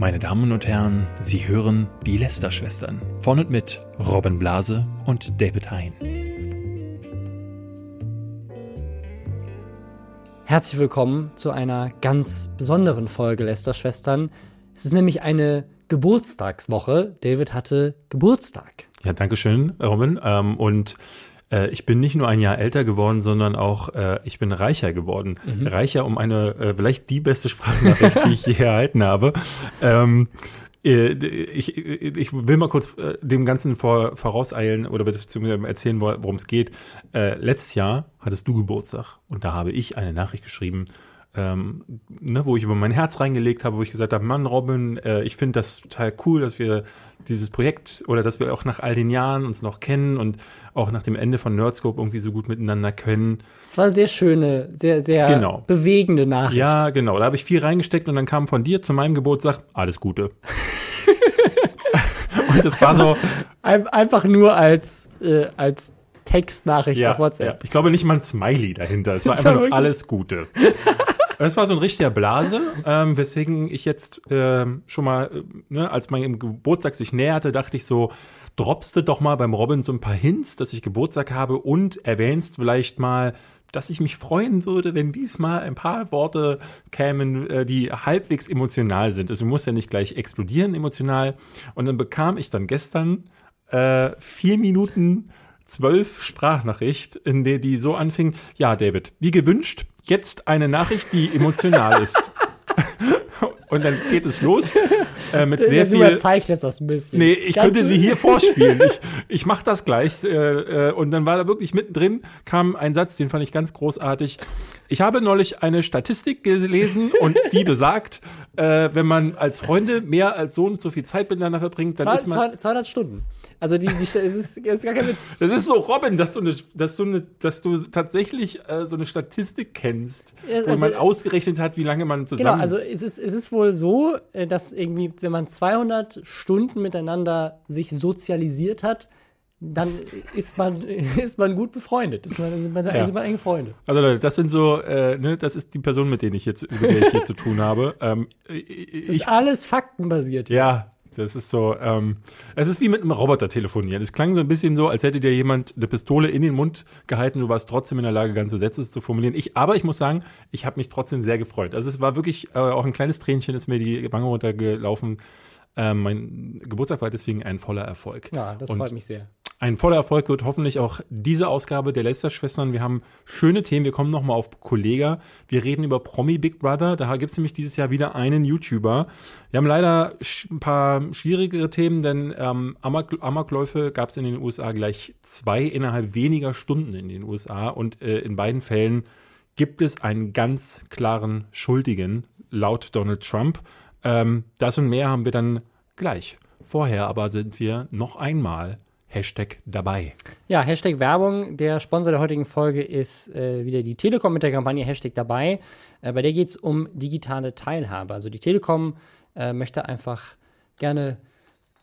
Meine Damen und Herren, Sie hören die Lester-Schwestern. Von und mit Robin Blase und David Hein. Herzlich willkommen zu einer ganz besonderen Folge Lester-Schwestern. Es ist nämlich eine Geburtstagswoche. David hatte Geburtstag. Ja, danke schön, Robin. Ähm, und äh, ich bin nicht nur ein Jahr älter geworden, sondern auch äh, ich bin reicher geworden. Mhm. Reicher um eine äh, vielleicht die beste Sprachnachricht, die ich je erhalten habe. Ähm, äh, ich, ich will mal kurz äh, dem Ganzen vor, vorauseilen oder beziehungsweise erzählen, worum es geht. Äh, letztes Jahr hattest du Geburtstag und da habe ich eine Nachricht geschrieben, ähm, ne, wo ich über mein Herz reingelegt habe, wo ich gesagt habe, Mann, Robin, äh, ich finde das total cool, dass wir dieses Projekt oder dass wir auch nach all den Jahren uns noch kennen und auch nach dem Ende von Nerdscope irgendwie so gut miteinander können. Es war eine sehr schöne, sehr, sehr genau. bewegende Nachricht. Ja, genau. Da habe ich viel reingesteckt und dann kam von dir zu meinem Geburtstag alles Gute. und das war so. Einfach nur als, äh, als Textnachricht ja, auf WhatsApp. Ja. Ich glaube nicht mal ein Smiley dahinter. Es war einfach nur alles Gute. Das war so ein richtiger Blase, ähm, weswegen ich jetzt ähm, schon mal, äh, ne, als mein Geburtstag sich näherte, dachte ich so, droppst du doch mal beim Robin so ein paar Hints, dass ich Geburtstag habe und erwähnst vielleicht mal, dass ich mich freuen würde, wenn diesmal ein paar Worte kämen, äh, die halbwegs emotional sind. Also muss ja nicht gleich explodieren emotional. Und dann bekam ich dann gestern äh, vier Minuten zwölf Sprachnachricht, in der die so anfing, ja, David, wie gewünscht, jetzt eine Nachricht, die emotional ist. Und dann geht es los äh, mit sehr viel. Du überzeichnest das ein bisschen. Nee, ich Ganz könnte sie hier vorspielen. Ich, ich mache das gleich. Äh, äh, und dann war da wirklich mittendrin, kam ein Satz, den fand ich ganz großartig. Ich habe neulich eine Statistik gelesen und die besagt, äh, wenn man als Freunde mehr als so und so viel Zeit miteinander verbringt, dann Zwei, ist man. 200 Stunden. Also die, die es, ist, es ist gar kein Witz. Das ist so, Robin, dass du, eine, dass du, eine, dass du tatsächlich äh, so eine Statistik kennst, ja, also, wo man ausgerechnet hat, wie lange man zusammen... Genau, also es ist, es ist wohl so, äh, dass irgendwie, wenn man 200 Stunden miteinander sich sozialisiert hat, dann ist man, ist man gut befreundet. Ist man, sind, man, ja. sind man enge Freunde. Also Leute, das sind so, äh, ne, das ist die Person, mit denen ich jetzt, mit der ich hier zu tun habe. Ähm, ich, das ist alles faktenbasiert. Ja, das ist so, ähm, es ist wie mit einem Roboter telefonieren. Es klang so ein bisschen so, als hätte dir jemand eine Pistole in den Mund gehalten. Du warst trotzdem in der Lage, ganze Sätze zu formulieren. Ich, aber ich muss sagen, ich habe mich trotzdem sehr gefreut. Also es war wirklich äh, auch ein kleines Tränchen, ist mir die Wange runtergelaufen. Ähm, mein Geburtstag war deswegen ein voller Erfolg. Ja, das Und freut mich sehr. Ein voller Erfolg wird hoffentlich auch diese Ausgabe der Lester-Schwestern. Wir haben schöne Themen. Wir kommen nochmal auf Kollega. Wir reden über Promi Big Brother. Da gibt es nämlich dieses Jahr wieder einen YouTuber. Wir haben leider ein paar schwierigere Themen, denn ähm, Amok Amokläufe gab es in den USA gleich zwei innerhalb weniger Stunden in den USA. Und äh, in beiden Fällen gibt es einen ganz klaren Schuldigen, laut Donald Trump. Ähm, das und mehr haben wir dann gleich. Vorher aber sind wir noch einmal Hashtag dabei. Ja, Hashtag Werbung. Der Sponsor der heutigen Folge ist äh, wieder die Telekom mit der Kampagne Hashtag dabei. Äh, bei der geht es um digitale Teilhabe. Also die Telekom äh, möchte einfach gerne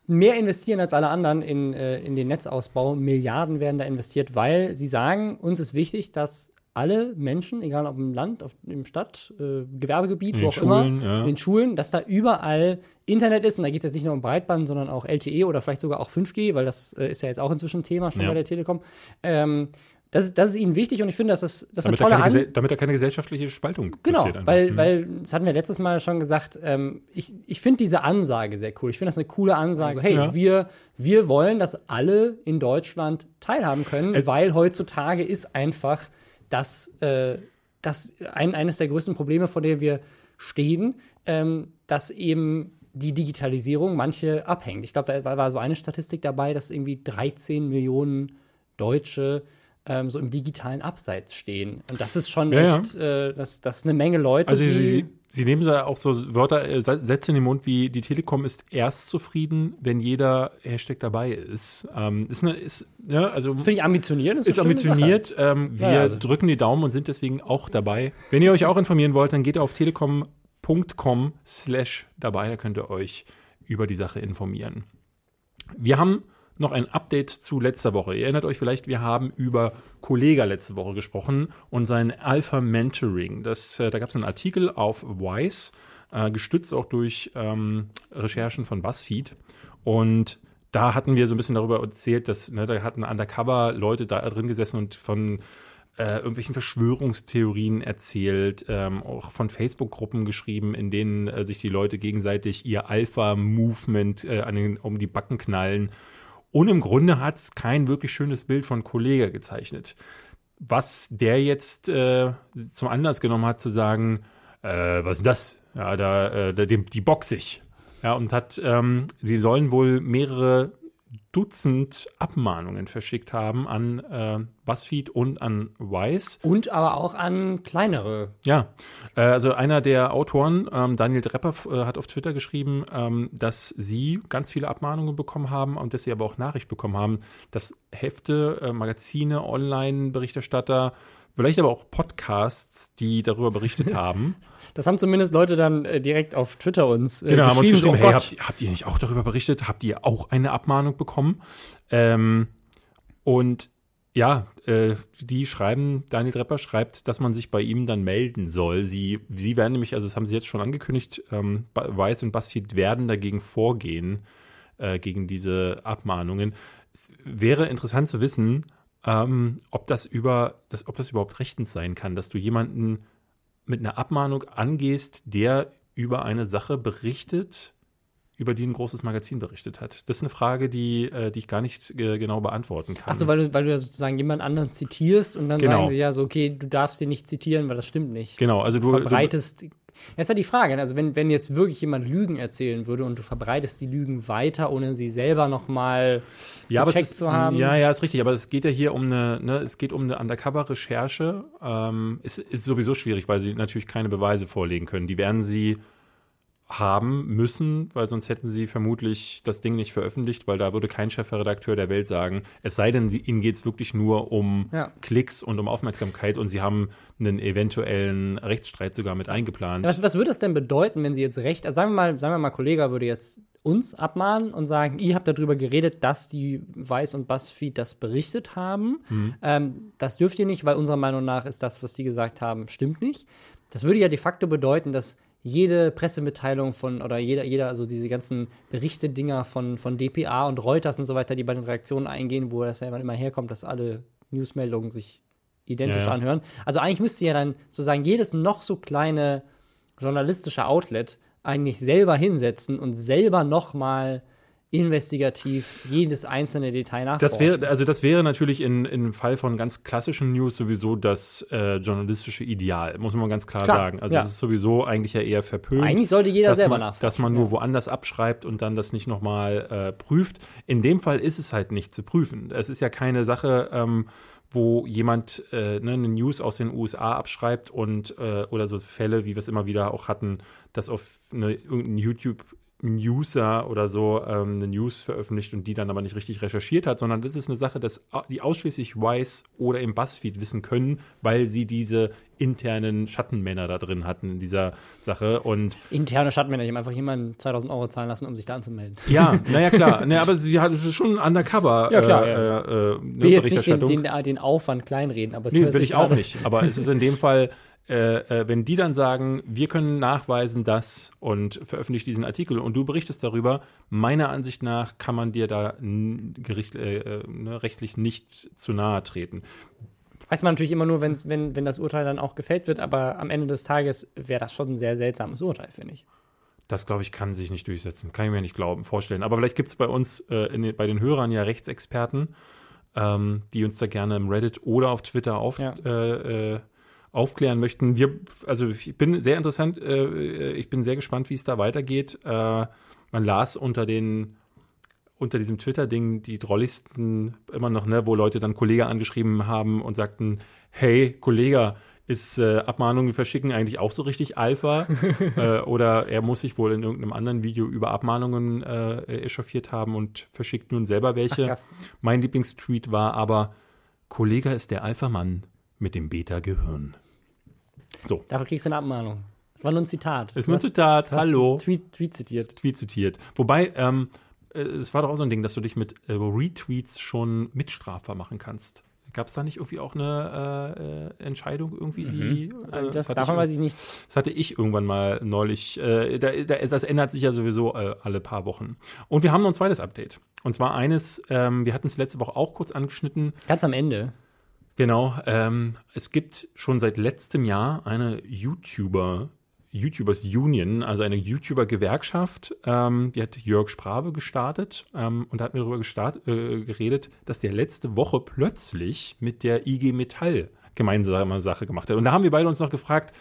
mehr investieren als alle anderen in, äh, in den Netzausbau. Milliarden werden da investiert, weil sie sagen, uns ist wichtig, dass alle Menschen, egal ob im Land, auf, im Stadt, äh, Gewerbegebiet, in wo auch Schulen, immer, ja. in den Schulen, dass da überall Internet ist. Und da geht es jetzt nicht nur um Breitband, sondern auch LTE oder vielleicht sogar auch 5G, weil das äh, ist ja jetzt auch inzwischen Thema schon ja. bei der Telekom. Ähm, das ist, das ist ihnen wichtig und ich finde, das ist, das damit eine tolle An Damit da keine gesellschaftliche Spaltung genau, passiert. Genau, weil, mhm. weil, das hatten wir letztes Mal schon gesagt, ähm, ich, ich finde diese Ansage sehr cool. Ich finde das eine coole Ansage. Also, hey, ja. wir, wir wollen, dass alle in Deutschland teilhaben können, es weil heutzutage ist einfach dass äh, das ein, eines der größten Probleme, vor denen wir stehen, ähm, dass eben die Digitalisierung manche abhängt. Ich glaube, da war so eine Statistik dabei, dass irgendwie 13 Millionen Deutsche ähm, so im digitalen Abseits stehen. Und das ist schon ja, echt, ja. Äh, das, das ist eine Menge Leute. Also sie, sie, Sie nehmen da auch so Wörter, äh, Sätze in den Mund wie die Telekom ist erst zufrieden, wenn jeder Hashtag dabei ist. Ähm, ist, eine, ist ja, also Finde ich ambitioniert. Ist, ist ambitioniert. Ähm, wir ja, also. drücken die Daumen und sind deswegen auch dabei. Wenn ihr euch auch informieren wollt, dann geht auf telekom.com slash dabei. Da könnt ihr euch über die Sache informieren. Wir haben noch ein Update zu letzter Woche. Ihr erinnert euch vielleicht, wir haben über Kollega letzte Woche gesprochen und sein Alpha Mentoring. Das, äh, da gab es einen Artikel auf Wise, äh, gestützt auch durch ähm, Recherchen von BuzzFeed. Und da hatten wir so ein bisschen darüber erzählt, dass ne, da hatten undercover Leute da drin gesessen und von äh, irgendwelchen Verschwörungstheorien erzählt, ähm, auch von Facebook-Gruppen geschrieben, in denen äh, sich die Leute gegenseitig ihr Alpha-Movement äh, um die Backen knallen. Und im Grunde hat es kein wirklich schönes Bild von Kollege gezeichnet. Was der jetzt äh, zum Anlass genommen hat, zu sagen, äh, was ist das? Ja, da, äh, die, die box ich. Ja, und hat, ähm, sie sollen wohl mehrere Dutzend Abmahnungen verschickt haben an äh, BuzzFeed und an Wise. Und aber auch an kleinere. Ja, äh, also einer der Autoren, ähm, Daniel Drepper, äh, hat auf Twitter geschrieben, ähm, dass sie ganz viele Abmahnungen bekommen haben und dass sie aber auch Nachricht bekommen haben, dass Hefte, äh, Magazine, Online-Berichterstatter, vielleicht aber auch Podcasts, die darüber berichtet haben, das haben zumindest Leute dann äh, direkt auf Twitter uns äh, genau, geschrieben. Haben uns geschrieben, oh hey, habt, habt, ihr nicht auch darüber berichtet? Habt ihr auch eine Abmahnung bekommen? Ähm, und ja, äh, die schreiben, Daniel Drepper schreibt, dass man sich bei ihm dann melden soll. Sie, sie werden nämlich, also das haben sie jetzt schon angekündigt, ähm, Weiß und Basti werden dagegen vorgehen, äh, gegen diese Abmahnungen. Es wäre interessant zu wissen, ähm, ob das über, das, ob das überhaupt rechtens sein kann, dass du jemanden mit einer Abmahnung angehst, der über eine Sache berichtet, über die ein großes Magazin berichtet hat? Das ist eine Frage, die, äh, die ich gar nicht äh, genau beantworten kann. Achso, weil du, weil du ja sozusagen jemand anderen zitierst und dann genau. sagen sie ja so, okay, du darfst den nicht zitieren, weil das stimmt nicht. Genau, also du verbreitest. Du, das ist ja die Frage. Ne? Also, wenn, wenn jetzt wirklich jemand Lügen erzählen würde und du verbreitest die Lügen weiter, ohne sie selber nochmal ja, gecheckt ist, zu haben. Ja, ja, ist richtig. Aber es geht ja hier um eine, ne, es geht um eine Undercover-Recherche. Ähm, ist, ist sowieso schwierig, weil sie natürlich keine Beweise vorlegen können. Die werden sie haben müssen, weil sonst hätten sie vermutlich das Ding nicht veröffentlicht, weil da würde kein Chefredakteur der Welt sagen, es sei denn, sie, ihnen geht es wirklich nur um ja. Klicks und um Aufmerksamkeit und sie haben einen eventuellen Rechtsstreit sogar mit eingeplant. Was, was würde es denn bedeuten, wenn sie jetzt recht, also sagen wir mal, sagen wir mal, Kollege würde jetzt uns abmahnen und sagen, ihr habt darüber geredet, dass die Weiß und Buzzfeed das berichtet haben. Mhm. Ähm, das dürft ihr nicht, weil unserer Meinung nach ist das, was die gesagt haben, stimmt nicht. Das würde ja de facto bedeuten, dass jede Pressemitteilung von oder jeder, jeder, also diese ganzen Berichte-Dinger von, von DPA und Reuters und so weiter, die bei den Reaktionen eingehen, wo das ja immer herkommt, dass alle Newsmeldungen sich identisch ja, ja. anhören. Also eigentlich müsste ja dann sozusagen jedes noch so kleine journalistische Outlet eigentlich selber hinsetzen und selber noch mal investigativ jedes einzelne Detail nachforschen. Das wäre, also das wäre natürlich in, im Fall von ganz klassischen News sowieso das äh, journalistische Ideal, muss man ganz klar, klar sagen. Also es ist sowieso eigentlich ja eher verpönt. Eigentlich sollte jeder selber man, nachforschen. Dass man nur ja. woanders abschreibt und dann das nicht nochmal äh, prüft. In dem Fall ist es halt nicht zu prüfen. Es ist ja keine Sache, ähm, wo jemand äh, ne, eine News aus den USA abschreibt und äh, oder so Fälle, wie wir es immer wieder auch hatten, dass auf eine, irgendein YouTube User oder so ähm, eine News veröffentlicht und die dann aber nicht richtig recherchiert hat, sondern das ist eine Sache, dass die ausschließlich Wise oder im Buzzfeed wissen können, weil sie diese internen Schattenmänner da drin hatten in dieser Sache und interne Schattenmänner, die haben einfach jemanden 2000 Euro zahlen lassen, um sich da anzumelden. Ja, naja klar, naja, aber sie hat schon undercover ja, klar, äh, ja. äh, äh, will jetzt nicht den, den, den, Aufwand kleinreden, aber es nee, will ich auch nicht, aber es ist in dem Fall äh, äh, wenn die dann sagen, wir können nachweisen das und veröffentlichen diesen Artikel und du berichtest darüber, meiner Ansicht nach kann man dir da gericht, äh, äh, ne, rechtlich nicht zu nahe treten. Weiß man natürlich immer nur, wenn, wenn, wenn das Urteil dann auch gefällt wird, aber am Ende des Tages wäre das schon ein sehr seltsames Urteil, finde ich. Das, glaube ich, kann sich nicht durchsetzen. Kann ich mir nicht glauben, vorstellen. Aber vielleicht gibt es bei uns, äh, den, bei den Hörern ja Rechtsexperten, ähm, die uns da gerne im Reddit oder auf Twitter auf, ja. Äh, äh aufklären möchten. Wir, also ich bin sehr interessant, äh, ich bin sehr gespannt, wie es da weitergeht. Äh, man las unter den unter diesem Twitter-Ding die drolligsten immer noch, ne, wo Leute dann Kollege angeschrieben haben und sagten, hey, Kollege, ist äh, Abmahnungen verschicken eigentlich auch so richtig Alpha? äh, oder er muss sich wohl in irgendeinem anderen Video über Abmahnungen äh, echauffiert haben und verschickt nun selber welche. Ach, mein Lieblingstweet war aber, Kollege ist der Alpha-Mann mit dem Beta-Gehirn. So. Dafür kriegst du eine Abmahnung. War nur ein Zitat. Ist nur ein Zitat, hallo. Tweet, Tweet zitiert. Tweet zitiert. Wobei, ähm, äh, es war doch auch so ein Ding, dass du dich mit äh, Retweets schon mitstrafbar machen kannst. Gab es da nicht irgendwie auch eine äh, Entscheidung irgendwie, die. Mhm. Äh, das, hatte davon ich, weiß ich nichts. Das hatte ich irgendwann mal neulich. Äh, da, da, das ändert sich ja sowieso äh, alle paar Wochen. Und wir haben noch ein zweites Update. Und zwar eines, ähm, wir hatten es letzte Woche auch kurz angeschnitten. Ganz am Ende. Genau. Ähm, es gibt schon seit letztem Jahr eine YouTuber, YouTubers Union, also eine YouTuber-Gewerkschaft. Ähm, die hat Jörg Sprave gestartet ähm, und da hat mir darüber gestart, äh, geredet, dass der letzte Woche plötzlich mit der IG Metall gemeinsame Sache gemacht hat. Und da haben wir beide uns noch gefragt,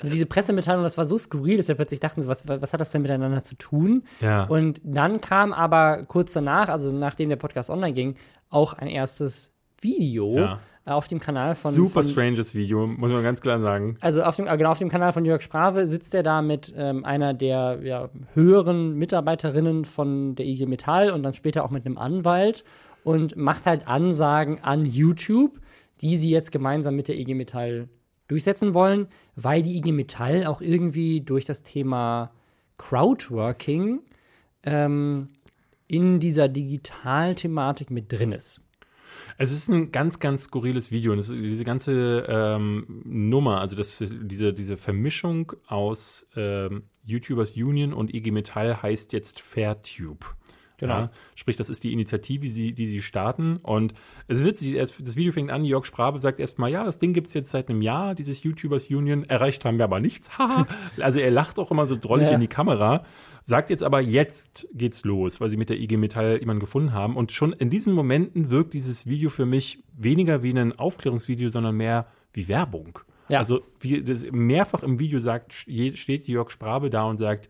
Also diese Pressemitteilung, das war so skurril, dass wir plötzlich dachten, so, was, was hat das denn miteinander zu tun? Ja. Und dann kam aber kurz danach, also nachdem der Podcast online ging, auch ein erstes Video Ja. Auf dem Kanal von super von, stranges Video, muss man ganz klar sagen. Also auf dem, genau auf dem Kanal von Jörg Sprave sitzt er da mit ähm, einer der ja, höheren Mitarbeiterinnen von der IG Metall und dann später auch mit einem Anwalt und macht halt Ansagen an YouTube, die sie jetzt gemeinsam mit der IG Metall durchsetzen wollen, weil die IG Metall auch irgendwie durch das Thema Crowdworking ähm, in dieser Digitalthematik mit drin ist. Es ist ein ganz, ganz skurriles Video. Und es, diese ganze ähm, Nummer, also das, diese, diese Vermischung aus ähm, YouTubers Union und IG Metall heißt jetzt Fairtube. Genau. Ja, sprich, das ist die Initiative, die sie, die sie starten. Und es wird sie, erst, das Video fängt an, Jörg Sprabe sagt erstmal, ja, das Ding gibt es jetzt seit einem Jahr, dieses YouTubers Union. Erreicht haben wir aber nichts. Haha. also er lacht auch immer so drollig Ja. in die Kamera. Sagt jetzt aber, jetzt geht's los, weil sie mit der IG Metall jemanden gefunden haben. Und schon in diesen Momenten wirkt dieses Video für mich weniger wie ein Aufklärungsvideo, sondern mehr wie Werbung. Ja. Also wie das mehrfach im Video sagt, steht Jörg Sprabe da und sagt,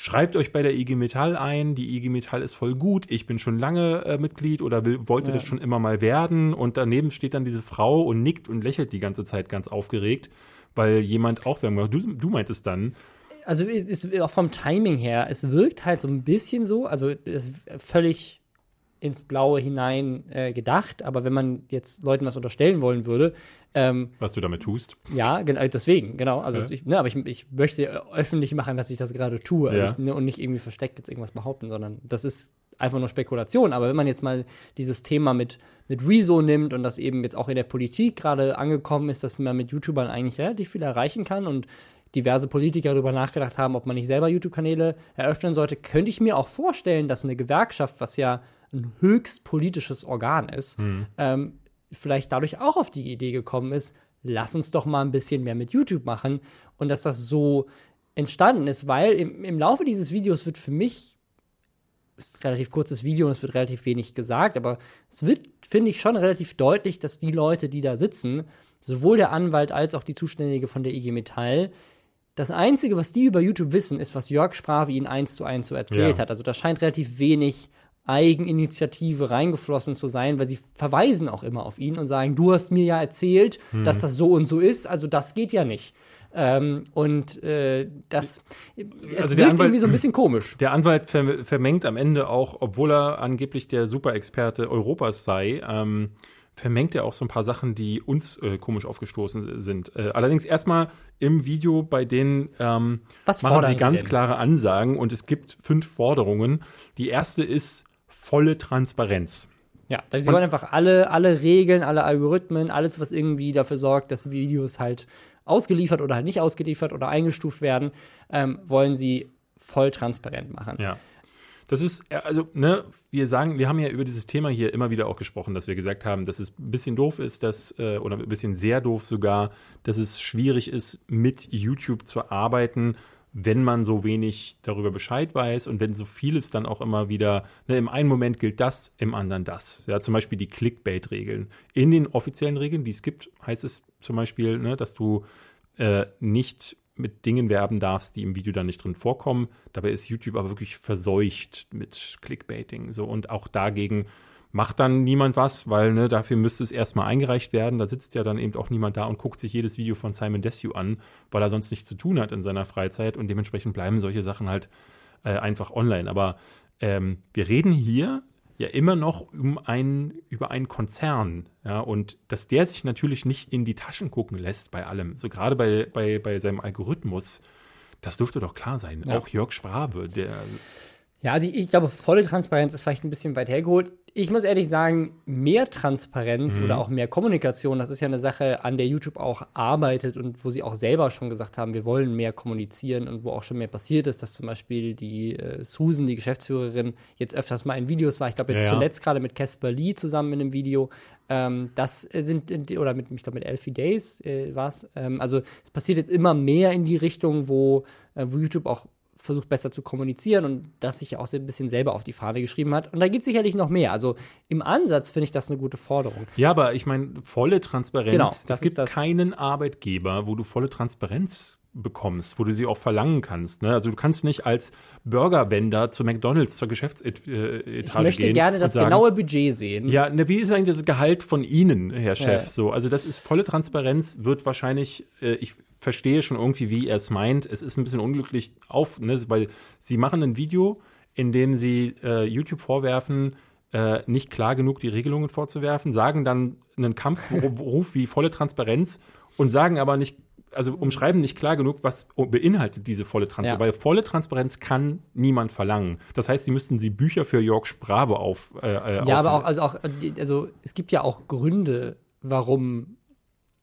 schreibt euch bei der IG Metall ein, die IG Metall ist voll gut, ich bin schon lange äh, Mitglied oder will, wollte Ja. das schon immer mal werden und daneben steht dann diese Frau und nickt und lächelt die ganze Zeit ganz aufgeregt, weil jemand auch macht. Du, du meintest dann, Also es ist auch vom Timing her, es wirkt halt so ein bisschen so, also es ist völlig ins Blaue hinein äh, gedacht, aber wenn man jetzt Leuten was unterstellen wollen würde, ähm, was du damit tust. ja, genau, deswegen, genau. Also Ja. ich, ne, aber ich, ich möchte öffentlich machen, dass ich das gerade tue also Ja. ich, ne, und nicht irgendwie versteckt jetzt irgendwas behaupten, sondern das ist einfach nur Spekulation. Aber wenn man jetzt mal dieses Thema mit, mit Rezo nimmt und das eben jetzt auch in der Politik gerade angekommen ist, dass man mit YouTubern eigentlich relativ viel erreichen kann und diverse Politiker darüber nachgedacht haben, ob man nicht selber YouTube-Kanäle eröffnen sollte, könnte ich mir auch vorstellen, dass eine Gewerkschaft, was ja ein höchst politisches Organ ist, ähm, vielleicht dadurch auch auf die Idee gekommen ist, lass uns doch mal ein bisschen mehr mit YouTube machen und dass das so entstanden ist, weil im, im Laufe dieses Videos wird für mich ist ein relativ kurzes Video und es wird relativ wenig gesagt, aber es wird, finde ich, schon relativ deutlich, dass die Leute, die da sitzen, sowohl der Anwalt als auch die Zuständige von der IG Metall, das Einzige, was die über YouTube wissen, ist, was Jörg Sprave ihnen eins zu eins so erzählt Ja. hat. Also da scheint relativ wenig Eigeninitiative reingeflossen zu sein, weil sie verweisen auch immer auf ihn und sagen, du hast mir ja erzählt, Mhm. dass das so und so ist, also das geht ja nicht. Ähm, und äh, das Also wirkt Anwalt- irgendwie so ein bisschen komisch. Der Anwalt ver vermengt am Ende auch, obwohl er angeblich der Superexperte Europas sei, ähm, vermengt er auch so ein paar Sachen, die uns äh, komisch aufgestoßen sind. Äh, allerdings erstmal im Video, bei denen ähm, machen sie Sie ganz denn? klare Ansagen und es gibt fünf Forderungen. Die erste ist volle Transparenz. Ja, also sie Und- wollen einfach alle, alle Regeln, alle Algorithmen, alles, was irgendwie dafür sorgt, dass Videos halt ausgeliefert oder halt nicht ausgeliefert oder eingestuft werden, ähm, wollen sie voll transparent machen. Ja. Das ist, äh, also, ne, wir sagen, wir haben ja über dieses Thema hier immer wieder auch gesprochen, dass wir gesagt haben, dass es ein bisschen doof ist, dass, äh, oder ein bisschen sehr doof sogar, dass es schwierig ist, mit YouTube zu arbeiten, wenn man so wenig darüber Bescheid weiß und wenn so vieles dann auch immer wieder, ne, im einen Moment gilt das, im anderen das. Ja, zum Beispiel die Clickbait-Regeln. In den offiziellen Regeln, die es gibt, heißt es zum Beispiel, ne, dass du äh, nicht mit Dingen werben darfst, die im Video dann nicht drin vorkommen. Dabei ist YouTube aber wirklich verseucht mit Clickbaiting. So und auch dagegen macht dann niemand was, weil ne, dafür müsste es erstmal eingereicht werden. Da sitzt ja dann eben auch niemand da und guckt sich jedes Video von Simon Desue an, weil er sonst nichts zu tun hat in seiner Freizeit und dementsprechend bleiben solche Sachen halt äh, einfach online. Aber ähm, wir reden hier ja immer noch um einen, über einen Konzern, ja, und dass der sich natürlich nicht in die Taschen gucken lässt bei allem, so gerade bei, bei, bei seinem Algorithmus, das dürfte doch klar sein. Ja. Auch Jörg Sprave, der Ja, also ich, ich, glaube, volle Transparenz ist vielleicht ein bisschen weit hergeholt. Ich muss ehrlich sagen, mehr Transparenz mhm. oder auch mehr Kommunikation, das ist ja eine Sache, an der YouTube auch arbeitet und wo sie auch selber schon gesagt haben, wir wollen mehr kommunizieren und wo auch schon mehr passiert ist, dass zum Beispiel die äh, Susan, die Geschäftsführerin, jetzt öfters mal in Videos war. Ich glaube, jetzt ja, zuletzt gerade mit Casper Lee zusammen in einem Video. Ähm, das sind, oder mit, ich glaube, mit Elfie Days äh, war es. Ähm, also es passiert jetzt immer mehr in die Richtung, wo, äh, wo YouTube auch versucht besser zu kommunizieren und das sich auch so ein bisschen selber auf die Fahne geschrieben hat. Und da gibt es sicherlich noch mehr. Also im Ansatz finde ich das eine gute Forderung. Ja, aber ich meine, volle Transparenz. Genau, es gibt keinen Arbeitgeber, wo du volle Transparenz bekommst, wo du sie auch verlangen kannst. Ne? Also du kannst nicht als Burgerwender zu McDonalds zur Geschäftsetage gehen. Ich möchte gerne das sagen, genaue Budget sehen. Ja, ne, wie ist eigentlich das Gehalt von Ihnen, Herr Chef? Ja. So, also das ist volle Transparenz, wird wahrscheinlich, äh, ich verstehe schon irgendwie, wie er es meint. Es ist ein bisschen unglücklich auf, ne, weil sie machen ein Video, in dem sie äh, YouTube vorwerfen, äh, nicht klar genug die Regelungen vorzuwerfen, sagen dann einen Kampfruf wie volle Transparenz und sagen aber nicht also umschreiben nicht klar genug, was beinhaltet diese volle Transparenz. Ja. Weil volle Transparenz kann niemand verlangen. Das heißt, sie müssten sie Bücher für Jörg Sprave auf. Äh, äh ja, aber auch, also auch, also es gibt ja auch Gründe, warum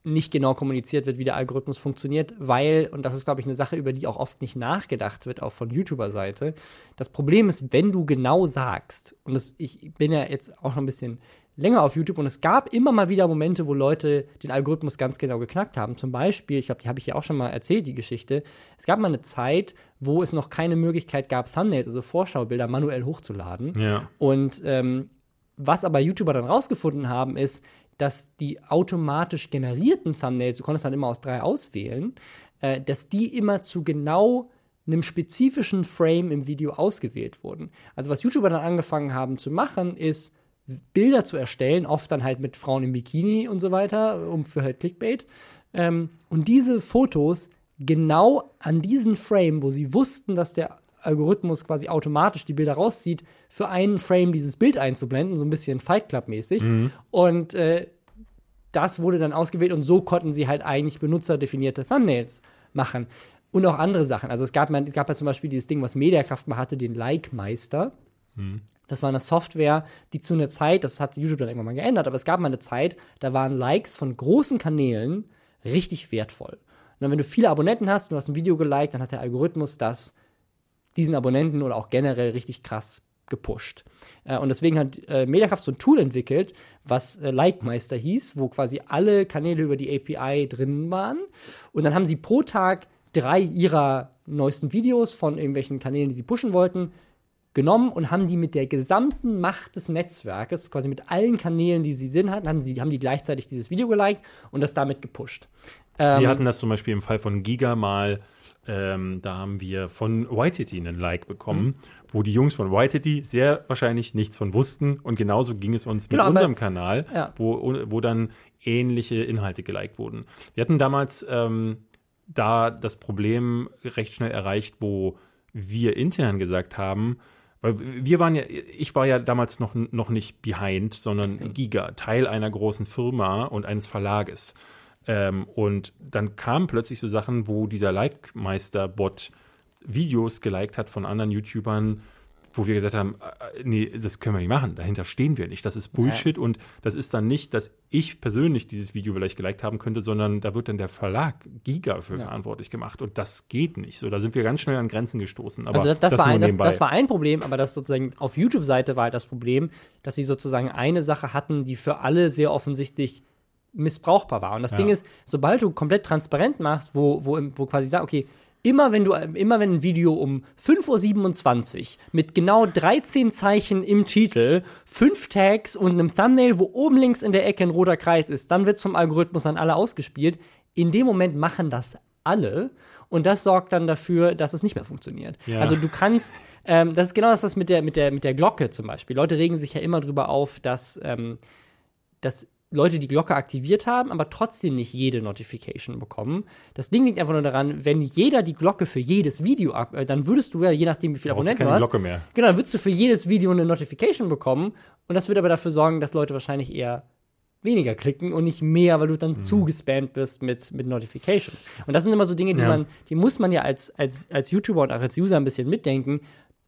nicht genau kommuniziert wird, wie der Algorithmus funktioniert, weil, und das ist, glaube ich, eine Sache, über die auch oft nicht nachgedacht wird, auch von YouTuber-Seite. Das Problem ist, wenn du genau sagst, und das, ich bin ja jetzt auch schon ein bisschen länger auf YouTube und es gab immer mal wieder Momente, wo Leute den Algorithmus ganz genau geknackt haben. Zum Beispiel, ich glaube, die habe ich ja auch schon mal erzählt, die Geschichte. Es gab mal eine Zeit, wo es noch keine Möglichkeit gab, Thumbnails, also Vorschaubilder, manuell hochzuladen. Ja. Und ähm, was aber YouTuber dann rausgefunden haben, ist, dass die automatisch generierten Thumbnails, du konntest dann immer aus drei auswählen, äh, dass die immer zu genau einem spezifischen Frame im Video ausgewählt wurden. Also was YouTuber dann angefangen haben zu machen, ist Bilder zu erstellen, oft dann halt mit Frauen im Bikini und so weiter, um für halt Clickbait. Ähm, und diese Fotos genau an diesen Frame, wo sie wussten, dass der Algorithmus quasi automatisch die Bilder rauszieht, für einen Frame dieses Bild einzublenden, so ein bisschen Fight Club-mäßig. Mhm. Und äh, das wurde dann ausgewählt und so konnten sie halt eigentlich benutzerdefinierte Thumbnails machen. Und auch andere Sachen. Also es gab, es gab ja zum Beispiel dieses Ding, was Mediakraft mal hatte, den Like-Meister. Mhm. Das war eine Software, die zu einer Zeit, das hat YouTube dann irgendwann mal geändert, aber es gab mal eine Zeit, da waren Likes von großen Kanälen richtig wertvoll. Und dann, wenn du viele Abonnenten hast, du hast ein Video geliked, dann hat der Algorithmus das diesen Abonnenten oder auch generell richtig krass gepusht. Äh, und deswegen hat äh, Mediakraft so ein Tool entwickelt, was äh, Likemeister hieß, wo quasi alle Kanäle über die API drin waren. Und dann haben sie pro Tag drei ihrer neuesten Videos von irgendwelchen Kanälen, die sie pushen wollten, genommen und haben die mit der gesamten Macht des Netzwerkes, quasi mit allen Kanälen, die sie Sinn hatten, haben, sie, haben die gleichzeitig dieses Video geliked und das damit gepusht. Ähm, wir hatten das zum Beispiel im Fall von Giga mal. Ähm, da haben wir von Whitety einen Like bekommen, mhm. wo die Jungs von Whitety sehr wahrscheinlich nichts von wussten. Und genauso ging es uns mit genau, unserem Kanal, ja. wo, wo dann ähnliche Inhalte geliked wurden. Wir hatten damals ähm, da das Problem recht schnell erreicht, wo wir intern gesagt haben, weil wir waren ja, ich war ja damals noch, noch nicht behind, sondern Giga, Teil einer großen Firma und eines Verlages. Ähm, und dann kamen plötzlich so Sachen, wo dieser Like-Meister-Bot Videos geliked hat von anderen YouTubern, wo wir gesagt haben, äh, äh, nee, das können wir nicht machen, dahinter stehen wir nicht, das ist Bullshit ja. und das ist dann nicht, dass ich persönlich dieses Video vielleicht geliked haben könnte, sondern da wird dann der Verlag Giga für ja. verantwortlich gemacht und das geht nicht. So, da sind wir ganz schnell an Grenzen gestoßen. Aber also das, das, das war ein, das, das, war ein Problem, aber das sozusagen auf YouTube-Seite war halt das Problem, dass sie sozusagen eine Sache hatten, die für alle sehr offensichtlich missbrauchbar war. Und das ja. Ding ist, sobald du komplett transparent machst, wo, wo, wo quasi sagt, okay, immer wenn du, immer wenn ein Video um 5.27 Uhr mit genau 13 Zeichen im Titel, 5 Tags und einem Thumbnail, wo oben links in der Ecke ein roter Kreis ist, dann wird vom Algorithmus an alle ausgespielt. In dem Moment machen das alle. Und das sorgt dann dafür, dass es nicht mehr funktioniert. Ja. Also du kannst, ähm, das ist genau das, was mit der, mit, der, mit der Glocke zum Beispiel. Leute regen sich ja immer drüber auf, dass, ähm, dass Leute die Glocke aktiviert haben, aber trotzdem nicht jede Notification bekommen. Das Ding liegt einfach nur daran, wenn jeder die Glocke für jedes Video ab, äh, dann würdest du ja, je nachdem wie viele Abonnenten du hast, Glocke mehr. genau, dann würdest du für jedes Video eine Notification bekommen und das wird aber dafür sorgen, dass Leute wahrscheinlich eher weniger klicken und nicht mehr, weil du dann mhm. zugespammt bist mit, mit Notifications. Und das sind immer so Dinge, die ja. man, die muss man ja als, als, als YouTuber und auch als User ein bisschen mitdenken.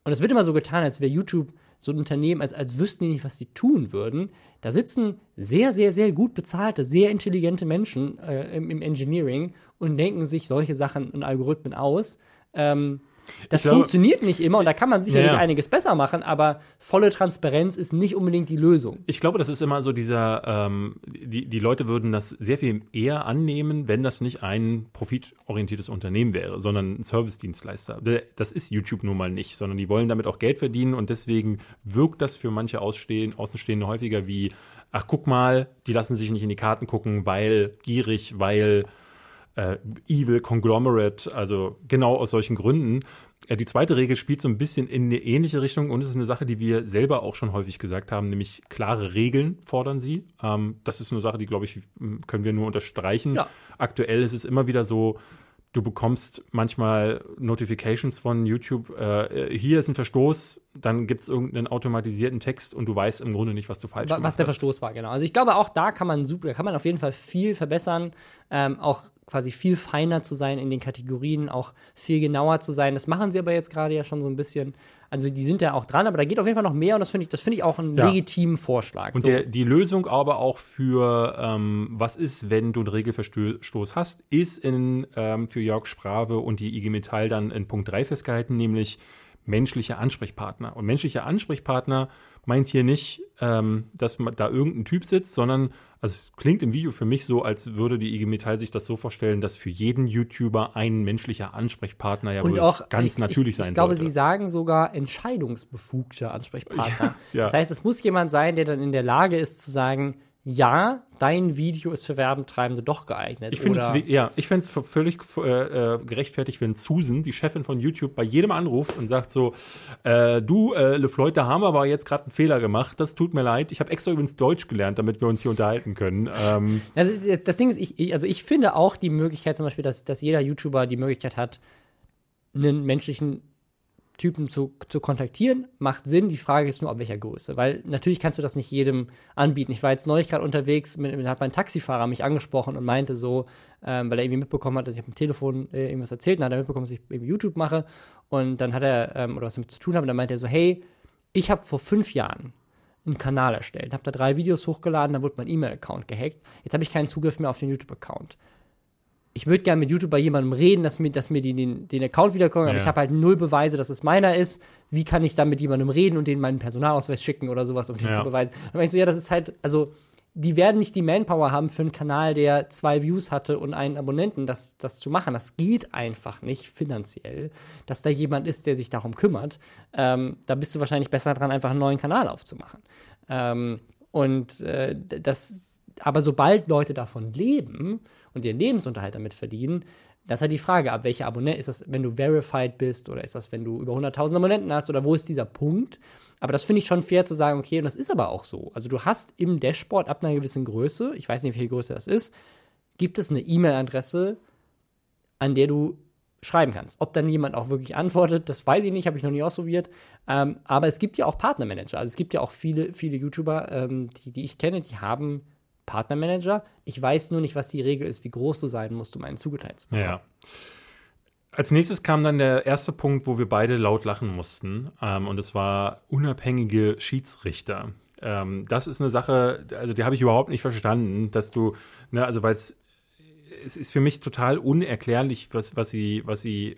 Und es wird immer so getan, als wäre YouTube so ein Unternehmen, als, als wüssten die nicht, was die tun würden. Da sitzen sehr, sehr, sehr gut bezahlte, sehr intelligente Menschen äh, im, im, Engineering und denken sich solche Sachen und Algorithmen aus. Ähm, das glaube, funktioniert nicht immer und da kann man sicherlich ja. einiges besser machen, aber volle Transparenz ist nicht unbedingt die Lösung. Ich glaube, das ist immer so dieser, ähm, die, die Leute würden das sehr viel eher annehmen, wenn das nicht ein profitorientiertes Unternehmen wäre, sondern ein Service-Dienstleister. Das ist YouTube nun mal nicht, sondern die wollen damit auch Geld verdienen und deswegen wirkt das für manche Ausstehen, Außenstehende häufiger wie, ach guck mal, die lassen sich nicht in die Karten gucken, weil gierig, weil äh, Evil Conglomerate, also genau aus solchen Gründen. Äh, die zweite Regel spielt so ein bisschen in eine ähnliche Richtung und es ist eine Sache, die wir selber auch schon häufig gesagt haben, nämlich klare Regeln fordern sie. Ähm, das ist eine Sache, die, glaube ich, können wir nur unterstreichen. Ja. Aktuell ist es immer wieder so, du bekommst manchmal Notifications von YouTube, äh, hier ist ein Verstoß, dann gibt es irgendeinen automatisierten Text und du weißt im Grunde nicht, was du falsch was gemacht hast. Was der Verstoß war, genau. Also ich glaube, auch da kann man super, kann man auf jeden Fall viel verbessern. Ähm, auch quasi viel feiner zu sein in den Kategorien, auch viel genauer zu sein. Das machen sie aber jetzt gerade ja schon so ein bisschen. Also die sind ja auch dran, aber da geht auf jeden Fall noch mehr und das finde ich, das finde ich auch einen ja. legitimen Vorschlag. Und so. der, die Lösung aber auch für ähm, was ist, wenn du einen Regelverstoß hast, ist in ähm, für Jörg Sprave und die IG Metall dann in Punkt 3 festgehalten, nämlich menschliche Ansprechpartner. Und menschliche Ansprechpartner meint hier nicht, ähm, dass da irgendein Typ sitzt, sondern also es klingt im Video für mich so, als würde die IG Metall sich das so vorstellen, dass für jeden YouTuber ein menschlicher Ansprechpartner ja und wohl auch, ganz ich, natürlich ich, sein Ich glaube, sollte. sie sagen sogar entscheidungsbefugter Ansprechpartner. Ja, ja. Das heißt, es muss jemand sein, der dann in der Lage ist zu sagen, ja, dein Video ist für Werbentreibende doch geeignet. Ich finde es, ja, ich fände es völlig äh, äh, gerechtfertigt, wenn Susan, die Chefin von YouTube, bei jedem anruft und sagt so, äh, du, äh, LeFloid, da haben wir aber jetzt gerade einen Fehler gemacht, das tut mir leid. Ich habe extra übrigens Deutsch gelernt, damit wir uns hier unterhalten können. Ähm. Also das Ding ist, ich, ich, also ich finde auch die Möglichkeit zum Beispiel, dass, dass jeder YouTuber die Möglichkeit hat, einen menschlichen Typen zu, zu kontaktieren, macht Sinn. Die Frage ist nur, ab welcher Größe. Weil natürlich kannst du das nicht jedem anbieten. Ich war jetzt neulich gerade unterwegs, mit, mit, hat mein Taxifahrer mich angesprochen und meinte so, ähm, weil er irgendwie mitbekommen hat, dass ich auf dem Telefon äh, irgendwas erzählt und hat er mitbekommen, dass ich irgendwie YouTube mache. Und dann hat er, ähm, oder was damit zu tun habe, dann meinte er so, hey, ich habe vor fünf Jahren einen Kanal erstellt, habe da drei Videos hochgeladen, dann wurde mein E-Mail-Account gehackt. Jetzt habe ich keinen Zugriff mehr auf den YouTube-Account ich würde gerne mit YouTube bei jemandem reden, dass mir, dass mir die, den, den Account wiederkommen, ja. aber ich habe halt null Beweise, dass es meiner ist. Wie kann ich dann mit jemandem reden und denen meinen Personalausweis schicken oder sowas, um den ja. zu beweisen? Und dann ich so, ja, das ist halt, also die werden nicht die Manpower haben für einen Kanal, der zwei Views hatte und einen Abonnenten, das, das zu machen. Das geht einfach nicht finanziell, dass da jemand ist, der sich darum kümmert. Ähm, da bist du wahrscheinlich besser dran, einfach einen neuen Kanal aufzumachen. Ähm, und äh, das, aber sobald Leute davon leben, und ihren Lebensunterhalt damit verdienen. Das ist halt die Frage, ab welcher Abonnent ist das, wenn du verified bist oder ist das, wenn du über 100.000 Abonnenten hast oder wo ist dieser Punkt? Aber das finde ich schon fair zu sagen, okay, und das ist aber auch so. Also du hast im Dashboard ab einer gewissen Größe, ich weiß nicht, welche Größe das ist, gibt es eine E-Mail-Adresse, an der du schreiben kannst. Ob dann jemand auch wirklich antwortet, das weiß ich nicht, habe ich noch nie ausprobiert. Ähm, aber es gibt ja auch Partnermanager. Also es gibt ja auch viele, viele YouTuber, ähm, die, die ich kenne, die haben Partnermanager. Ich weiß nur nicht, was die Regel ist, wie groß du sein musst, um einen zugeteilt zu bekommen. Ja. Als nächstes kam dann der erste Punkt, wo wir beide laut lachen mussten. Ähm, und es war unabhängige Schiedsrichter. Ähm, das ist eine Sache, also die habe ich überhaupt nicht verstanden, dass du, ne, also weil es es ist für mich total unerklärlich, was, was sie, was sie,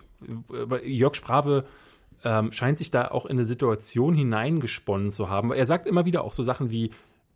Jörg Sprave ähm, scheint sich da auch in eine Situation hineingesponnen zu haben. Er sagt immer wieder auch so Sachen wie,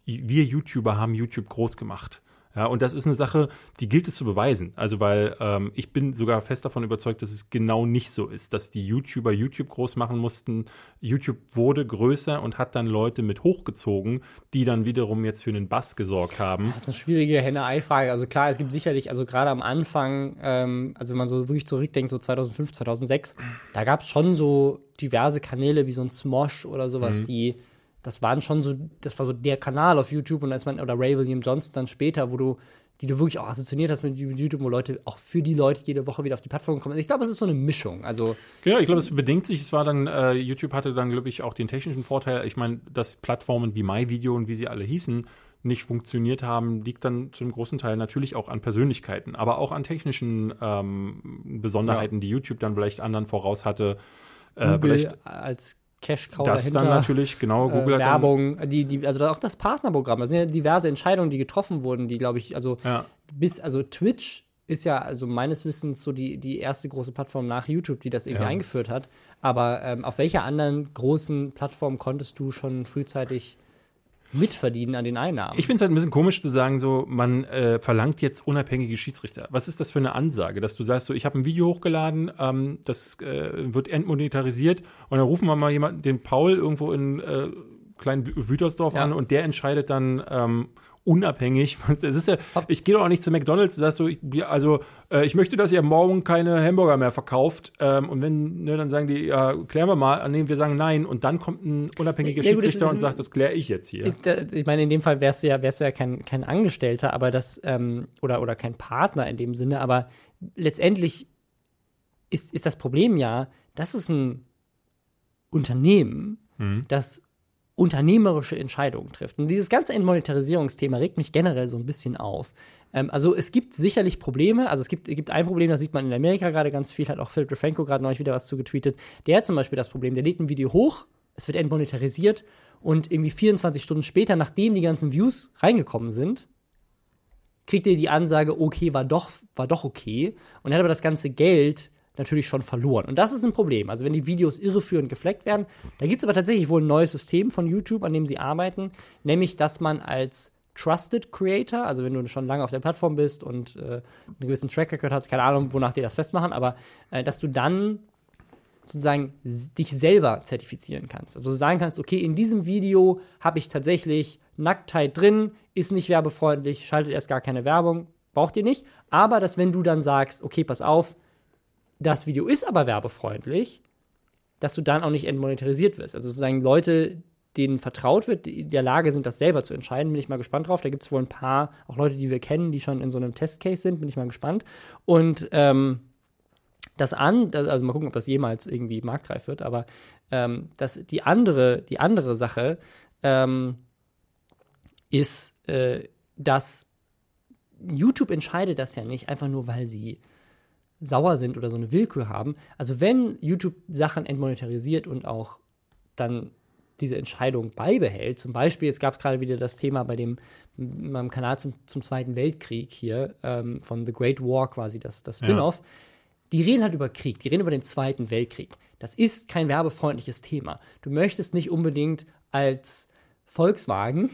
wir YouTuber haben YouTube groß gemacht. Ja, und das ist eine Sache, die gilt es zu beweisen. Also, weil ähm, ich bin sogar fest davon überzeugt, dass es genau nicht so ist, dass die YouTuber YouTube groß machen mussten. YouTube wurde größer und hat dann Leute mit hochgezogen, die dann wiederum jetzt für einen Bass gesorgt haben. Das ist eine schwierige Henne-Ei-Frage. Also klar, es gibt sicherlich, also gerade am Anfang, ähm, also wenn man so wirklich zurückdenkt, so 2005, 2006, da gab es schon so diverse Kanäle wie so ein Smosh oder sowas, mhm. die das waren schon so, das war so der Kanal auf YouTube und als man, oder Ray William Johnson dann später, wo du, die du wirklich auch assoziiert hast mit YouTube, wo Leute auch für die Leute jede Woche wieder auf die Plattform kommen. Also ich glaube, es ist so eine Mischung. Also genau, ich glaube, es bedingt sich. Es war dann, äh, YouTube hatte dann, glaube ich, auch den technischen Vorteil. Ich meine, dass Plattformen wie MyVideo und wie sie alle hießen, nicht funktioniert haben, liegt dann zu einem großen Teil natürlich auch an Persönlichkeiten, aber auch an technischen ähm, Besonderheiten, ja. die YouTube dann vielleicht anderen voraus hatte. Äh, Google als Cash-Cow das dahinter. dann natürlich, genau, Google äh, hat dann- Werbung, die, die, also auch das Partnerprogramm. Das sind ja diverse Entscheidungen, die getroffen wurden, die, glaube ich, also Ja. bis, also Twitch ist ja also meines Wissens so die, die erste große Plattform nach YouTube, die das irgendwie Ja. eingeführt hat. Aber ähm, auf welcher anderen großen Plattform konntest du schon frühzeitig mitverdienen an den Einnahmen? Ich finde es halt ein bisschen komisch zu sagen, so, man äh, verlangt jetzt unabhängige Schiedsrichter. Was ist das für eine Ansage, dass du sagst, so, ich habe ein Video hochgeladen, ähm, das äh, wird entmonetarisiert und dann rufen wir mal jemanden, den Paul irgendwo in äh, kleinen Wü- Wütersdorf Ja. an und der entscheidet dann ähm, unabhängig. Es ist ja, ich gehe doch auch nicht zu McDonalds, sagst du, ja, also äh, ich möchte, dass ihr morgen keine Hamburger mehr verkauft. Ähm, und wenn, ne, dann sagen die, ja, klären wir mal, nee, wir sagen nein. Und dann kommt ein unabhängiger Ja, gut, Schiedsrichter ist und sagt, das kläre ich jetzt hier. Ich, ich meine, in dem Fall wärst du ja, wärst du ja kein, kein Angestellter, aber das, ähm, oder, oder kein Partner in dem Sinne, aber letztendlich ist, ist das Problem ja, das ist ein Unternehmen, Mhm. das unternehmerische Entscheidungen trifft. Und dieses ganze Entmonetarisierungsthema regt mich generell so ein bisschen auf. Ähm, also es gibt sicherlich Probleme, also es gibt, gibt ein Problem, das sieht man in Amerika gerade ganz viel, hat auch Philip DeFranco gerade neulich wieder was zu getweetet. Der hat zum Beispiel das Problem, der lädt ein Video hoch, es wird entmonetarisiert und irgendwie 24 Stunden später, nachdem die ganzen Views reingekommen sind, kriegt er die Ansage, okay, war doch, war doch okay. Und er hat aber das ganze Geld natürlich schon verloren. Und das ist ein Problem. Also wenn die Videos irreführend gefleckt werden, da gibt es aber tatsächlich wohl ein neues System von YouTube, an dem sie arbeiten, nämlich, dass man als Trusted Creator, also wenn du schon lange auf der Plattform bist und äh, einen gewissen Track Record hast, keine Ahnung, wonach die das festmachen, aber äh, dass du dann sozusagen dich selber zertifizieren kannst. Also sagen kannst, okay, in diesem Video habe ich tatsächlich Nacktheit drin, ist nicht werbefreundlich, schaltet erst gar keine Werbung, braucht ihr nicht. Aber dass wenn du dann sagst, okay, pass auf, das Video ist aber werbefreundlich, dass du dann auch nicht entmonetarisiert wirst. Also sozusagen Leute, denen vertraut wird, die in der Lage sind, das selber zu entscheiden, bin ich mal gespannt drauf. Da gibt es wohl ein paar, auch Leute, die wir kennen, die schon in so einem Testcase sind, bin ich mal gespannt. Und ähm, das an, also mal gucken, ob das jemals irgendwie marktreif wird, aber ähm, das, die andere, die andere Sache ähm, ist, äh, dass YouTube entscheidet das ja nicht einfach nur, weil sie sauer sind oder so eine Willkür haben. Also wenn YouTube Sachen entmonetarisiert und auch dann diese Entscheidung beibehält, zum Beispiel, jetzt gab es gerade wieder das Thema bei dem meinem Kanal zum, zum Zweiten Weltkrieg hier, ähm, von The Great War quasi, das, das Spin-off, die reden halt über Krieg, die reden über den Zweiten Weltkrieg. Das ist kein werbefreundliches Thema. Du möchtest nicht unbedingt als Volkswagen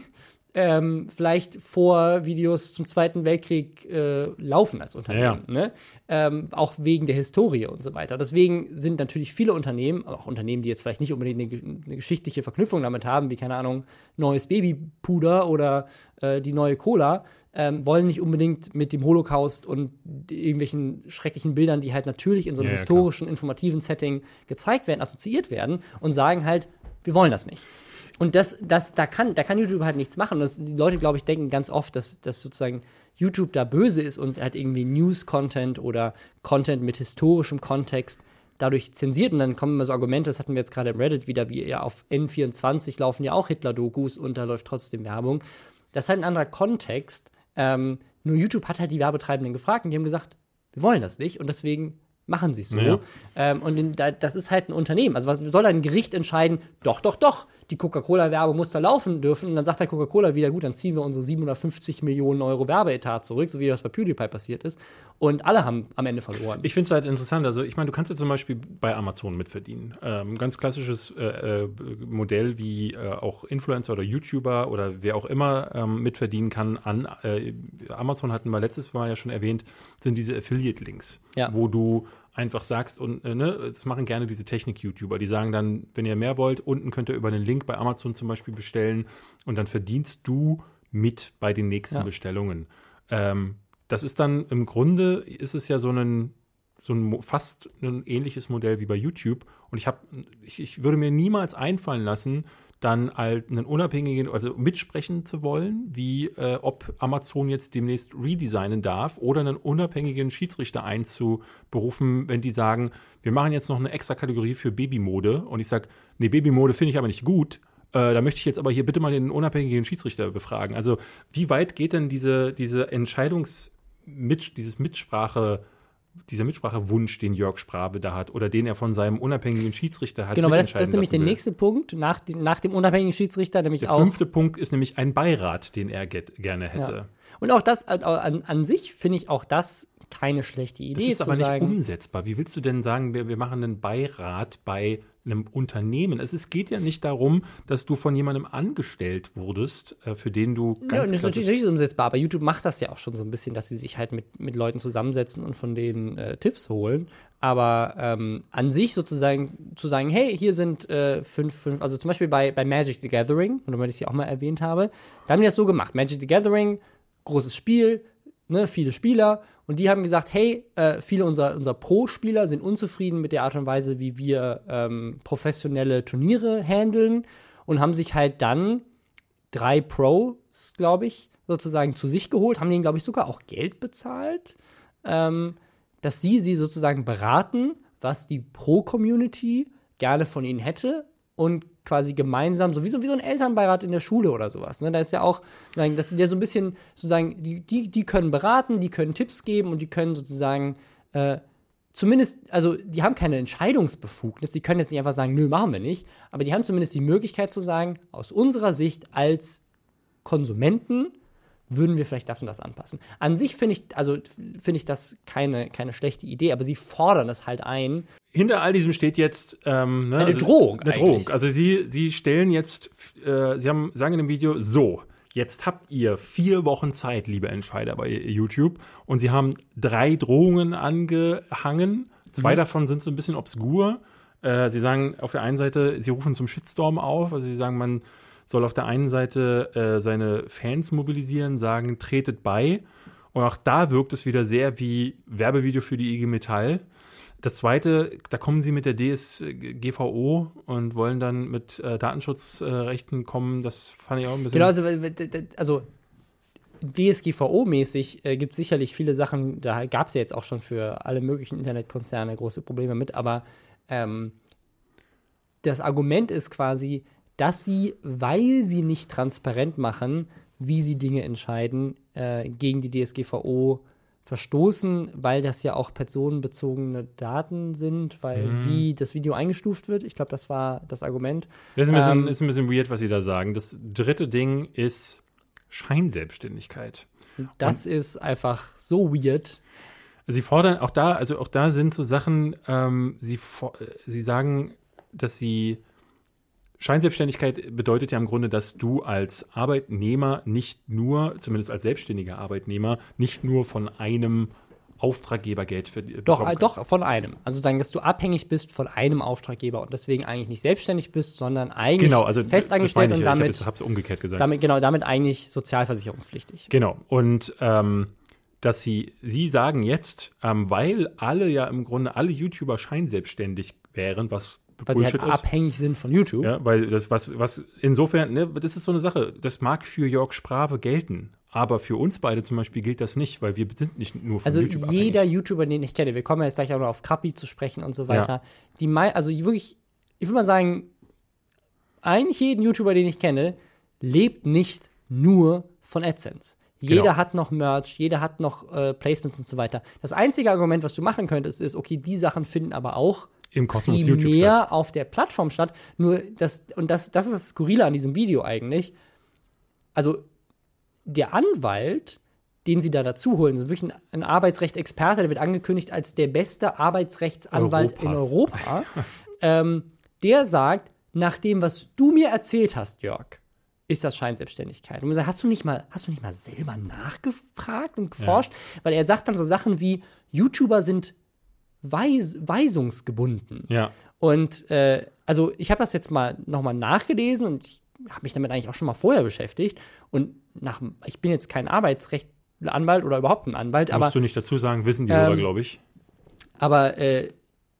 ähm, vielleicht vor Videos zum Zweiten Weltkrieg äh, laufen als Unternehmen. Ne? Ähm, auch wegen der Historie und so weiter. Deswegen sind natürlich viele Unternehmen, aber auch Unternehmen, die jetzt vielleicht nicht unbedingt eine, eine geschichtliche Verknüpfung damit haben, wie, keine Ahnung, neues Babypuder oder äh, die neue Cola, ähm, wollen nicht unbedingt mit dem Holocaust und irgendwelchen schrecklichen Bildern, die halt natürlich in so einem Ja, ja, historischen, informativen Setting gezeigt werden, assoziiert werden und sagen halt, wir wollen das nicht. Und das, das, da kann, da kann YouTube halt nichts machen. Das, die Leute, glaube ich, denken ganz oft, dass, dass sozusagen YouTube da böse ist und halt irgendwie News-Content oder Content mit historischem Kontext dadurch zensiert. Und dann kommen immer so Argumente, das hatten wir jetzt gerade im Reddit wieder, wie ja auf N24 laufen ja auch Hitler-Dokus und da läuft trotzdem Werbung. Das ist halt ein anderer Kontext. Ähm, nur YouTube hat halt die Werbetreibenden gefragt und die haben gesagt, wir wollen das nicht und deswegen machen sie es so. Ja. Ähm, und in, da, das ist halt ein Unternehmen. Also was soll ein Gericht entscheiden? Doch, doch, doch. Die Coca-Cola-Werbung muss da laufen dürfen. Und dann sagt der Coca-Cola wieder, gut, dann ziehen wir unsere 750 Millionen Euro Werbeetat zurück, so wie das bei PewDiePie passiert ist. Und alle haben am Ende verloren. Ich finde es halt interessant. Also, ich meine, du kannst ja zum Beispiel bei Amazon mitverdienen. Ähm, ganz klassisches äh, äh, Modell, wie äh, auch Influencer oder YouTuber oder wer auch immer ähm, mitverdienen kann an äh, Amazon hatten wir letztes Mal ja schon erwähnt, sind diese Affiliate-Links, Ja. wo du einfach sagst und äh, ne, das machen gerne diese Technik-YouTuber, die sagen dann, wenn ihr mehr wollt, unten könnt ihr über einen Link bei Amazon zum Beispiel bestellen und dann verdienst du mit bei den nächsten Ja. Bestellungen. Ähm, das ist dann im Grunde ist es ja so ein so ein fast ein ähnliches Modell wie bei YouTube und ich habe ich, ich würde mir niemals einfallen lassen, dann halt einen unabhängigen also mitsprechen zu wollen, wie äh, ob Amazon jetzt demnächst redesignen darf oder einen unabhängigen Schiedsrichter einzuberufen, wenn die sagen, wir machen jetzt noch eine extra Kategorie für Babymode und ich sage, nee, Babymode finde ich aber nicht gut. Äh, da möchte ich jetzt aber hier bitte mal den unabhängigen Schiedsrichter befragen. Also wie weit geht denn diese, diese Entscheidungs- dieses Mitsprache dieser Mitsprachewunsch, den Jörg Sprave da hat oder den er von seinem unabhängigen Schiedsrichter hat. Genau, weil das, das ist nämlich der will. nächste Punkt nach, nach dem unabhängigen Schiedsrichter, nämlich der auch. Der fünfte Punkt ist nämlich ein Beirat, den er gerne hätte. Ja. Und auch das, an, an sich finde ich auch das keine schlechte Idee. Das ist aber nicht umsetzbar. Wie willst du denn sagen, wir, wir machen einen Beirat bei einem Unternehmen? Es, es geht ja nicht darum, dass du von jemandem angestellt wurdest, äh, für den du ganz ja, Das ist natürlich nicht umsetzbar, aber YouTube macht das ja auch schon so ein bisschen, dass sie sich halt mit, mit Leuten zusammensetzen und von denen äh, Tipps holen. Aber ähm, an sich sozusagen zu sagen, hey, hier sind äh, fünf, fünf, also zum Beispiel bei, bei Magic the Gathering, und weil ich es ja auch mal erwähnt habe, da haben die das so gemacht. Magic the Gathering, großes Spiel, ne, viele Spieler. Und die haben gesagt, hey, äh, viele unserer, unserer Pro-Spieler sind unzufrieden mit der Art und Weise, wie wir ähm, professionelle Turniere handeln und haben sich halt dann drei Pros, glaube ich, sozusagen zu sich geholt, haben denen, glaube ich, sogar auch Geld bezahlt, ähm, dass sie sie sozusagen beraten, was die Pro-Community gerne von ihnen hätte und quasi gemeinsam, so wie so, wie so ein Elternbeirat in der Schule oder sowas. Ne? Da ist ja auch, das sind ja so ein bisschen, sozusagen, die, die, die können beraten, die können Tipps geben und die können sozusagen äh, zumindest, also die haben keine Entscheidungsbefugnis, die können jetzt nicht einfach sagen, nö, machen wir nicht, aber die haben zumindest die Möglichkeit zu sagen, aus unserer Sicht als Konsumenten würden wir vielleicht das und das anpassen. An sich finde ich, also finde ich das keine, keine schlechte Idee, aber sie fordern es halt ein. Hinter all diesem steht jetzt ähm, ne, eine also, Drohung. Eine Drohung. Also sie, sie stellen jetzt, äh, sie haben, sagen in dem Video, so, jetzt habt ihr vier Wochen Zeit, liebe Entscheider bei YouTube, und sie haben drei Drohungen angehangen. Zwei mhm. davon sind so ein bisschen obskur. Äh, sie sagen auf der einen Seite, sie rufen zum Shitstorm auf, also sie sagen, man soll auf der einen Seite äh, seine Fans mobilisieren, sagen, tretet bei. Und auch da wirkt es wieder sehr wie Werbevideo für die IG Metall. Das zweite, da kommen sie mit der DSGVO und wollen dann mit äh, Datenschutzrechten äh, kommen. Das fand ich auch ein bisschen. Genau, also, also DSGVO-mäßig äh, gibt es sicherlich viele Sachen, da gab es ja jetzt auch schon für alle möglichen Internetkonzerne große Probleme mit, aber ähm, das Argument ist quasi, dass sie, weil sie nicht transparent machen, wie sie Dinge entscheiden, äh, gegen die DSGVO verstoßen, weil das ja auch personenbezogene Daten sind, weil mhm. wie das Video eingestuft wird. Ich glaube, das war das Argument. Das ist ein, bisschen, ähm, ist ein bisschen weird, was Sie da sagen. Das dritte Ding ist Scheinselbstständigkeit. Das Und ist einfach so weird. Sie fordern auch da, also auch da sind so Sachen, ähm, sie, sie sagen, dass sie Scheinselbstständigkeit bedeutet ja im Grunde, dass du als Arbeitnehmer nicht nur, zumindest als selbstständiger Arbeitnehmer, nicht nur von einem Auftraggeber Geld für Doch, äh, doch, von einem. Also sagen, dass du abhängig bist von einem Auftraggeber und deswegen eigentlich nicht selbstständig bist, sondern eigentlich genau, also festangestellt und damit. Ich habe es umgekehrt gesagt. Damit, genau, damit eigentlich sozialversicherungspflichtig. Genau. Und ähm, dass sie, sie sagen jetzt, ähm, weil alle ja im Grunde alle YouTuber scheinselbstständig wären, was weil Bullshit sie halt ist. abhängig sind von YouTube. Ja, weil das, was, was insofern, ne, das ist so eine Sache, das mag für Jörg Sprave gelten. Aber für uns beide zum Beispiel gilt das nicht, weil wir sind nicht nur von also YouTube Also jeder abhängig. YouTuber, den ich kenne, wir kommen jetzt gleich auch noch auf Krappi zu sprechen und so weiter. Ja. Die mei also wirklich, ich würde mal sagen, eigentlich jeden YouTuber, den ich kenne, lebt nicht nur von AdSense. Jeder genau. hat noch Merch, jeder hat noch äh, Placements und so weiter. Das einzige Argument, was du machen könntest, ist, okay, die Sachen finden aber auch im Kosmos YouTube mehr statt. auf der Plattform statt. Nur das, und das, das ist das Skurrile an diesem Video eigentlich. Also, der Anwalt, den sie da dazu holen, ist wirklich ein, ein Arbeitsrechtsexperte, der wird angekündigt als der beste Arbeitsrechtsanwalt Europas. in Europa. ähm, der sagt, nach dem, was du mir erzählt hast, Jörg, ist das Scheinselbstständigkeit. Und man sagt, hast du nicht mal, hast du nicht mal selber nachgefragt und geforscht? Ja. Weil er sagt dann so Sachen wie, YouTuber sind weis weisungsgebunden. Ja. Und äh, also ich habe das jetzt mal nochmal nachgelesen und ich habe mich damit eigentlich auch schon mal vorher beschäftigt. Und nach, ich bin jetzt kein Arbeitsrechtsanwalt oder überhaupt ein Anwalt, Musst aber. Du nicht dazu sagen, wissen die ähm, glaube ich. Aber äh,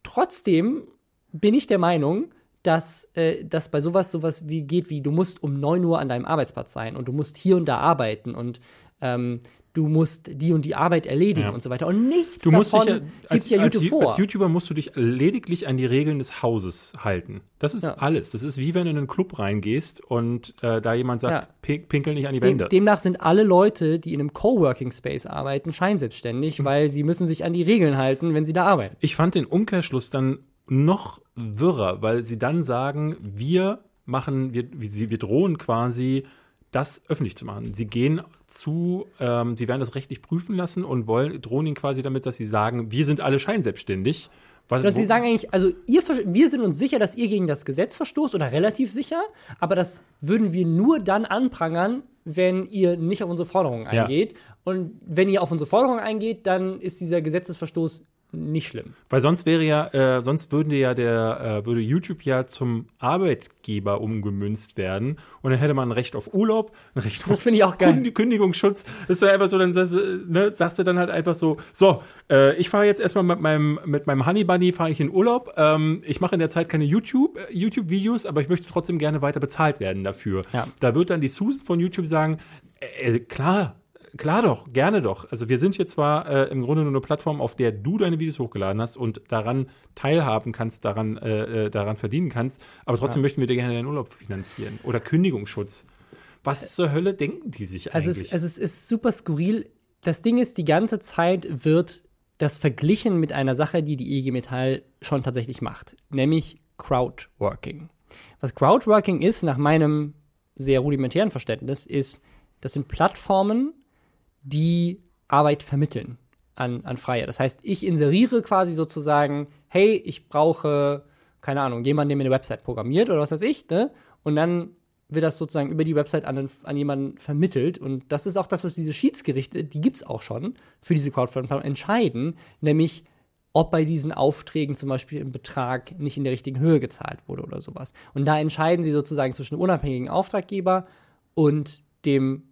trotzdem bin ich der Meinung, dass äh, das bei sowas sowas wie geht wie du musst um 9 Uhr an deinem Arbeitsplatz sein und du musst hier und da arbeiten und ähm, du musst die und die Arbeit erledigen Ja. und so weiter. Und nichts Du musst davon ja, als, ja als, YouTube Ju- vor. als YouTuber musst du dich lediglich an die Regeln des Hauses halten. Das ist Ja. alles. Das ist wie wenn du in einen Club reingehst und äh, da jemand sagt. "Pink- pinkel nicht an die Dem, Wände. demnach sind alle Leute, die in einem Coworking Space arbeiten, scheinselbstständig, weil sie müssen sich an die Regeln halten, wenn sie da arbeiten. Ich fand den Umkehrschluss dann noch wirrer, weil sie dann sagen, wir machen, wir, wir drohen quasi, das öffentlich zu machen. Sie gehen zu, ähm, sie werden das rechtlich prüfen lassen und wollen, drohen ihnen quasi damit, dass sie sagen, wir sind alle scheinselbstständig. Was, Und sie sagen eigentlich, also ihr, wir sind uns sicher, dass ihr gegen das Gesetz verstoßt oder relativ sicher, aber das würden wir nur dann anprangern, wenn ihr nicht auf unsere Forderungen Ja. eingeht. Und wenn ihr auf unsere Forderungen eingeht, dann ist dieser Gesetzesverstoß nicht schlimm. Weil sonst wäre ja, äh, sonst würde ja der, äh, würde YouTube ja zum Arbeitgeber umgemünzt werden und dann hätte man ein Recht auf Urlaub, ein Recht Das auf finde ich auch geil. Kün- Kündigungsschutz. Das ist ja einfach so, dann sagst, du, ne, sagst du dann halt einfach so, so, äh, ich fahre jetzt erstmal mit meinem, mit meinem Honey Bunny fahre ich in Urlaub. Ähm, ich mache in der Zeit keine YouTube, äh, YouTube-Videos, aber ich möchte trotzdem gerne weiter bezahlt werden dafür. Ja. Da wird dann die Susan von YouTube sagen, äh, äh, klar, Klar doch, gerne doch. Also wir sind hier zwar äh, im Grunde nur eine Plattform, auf der du deine Videos hochgeladen hast und daran teilhaben kannst, daran, äh, äh, daran verdienen kannst, aber trotzdem möchten wir dir gerne deinen Urlaub finanzieren. Oder Kündigungsschutz. Was zur Hölle denken die sich Also es, eigentlich? also es ist super skurril. Das Ding ist, die ganze Zeit wird das verglichen mit einer Sache, die die IG Metall schon tatsächlich macht, nämlich Crowdworking. Was Crowdworking ist, nach meinem sehr rudimentären Verständnis, ist, das sind Plattformen, die Arbeit vermitteln an, an Freie. Das heißt, ich inseriere quasi sozusagen, hey, ich brauche, keine Ahnung, jemanden, der mir eine Website programmiert oder was weiß ich, ne? Und dann wird das sozusagen über die Website an, an jemanden vermittelt. Und das ist auch das, was diese Schiedsgerichte, die gibt es auch schon, für diese Crowdfunding entscheiden, nämlich ob bei diesen Aufträgen zum Beispiel ein Betrag nicht in der richtigen Höhe gezahlt wurde oder sowas. Und da entscheiden sie sozusagen zwischen einem unabhängigen Auftraggeber und dem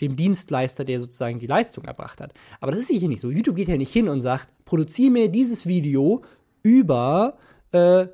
dem Dienstleister, der sozusagen die Leistung erbracht hat. Aber das ist hier nicht so. YouTube geht ja nicht hin und sagt, produziere mir dieses Video über äh,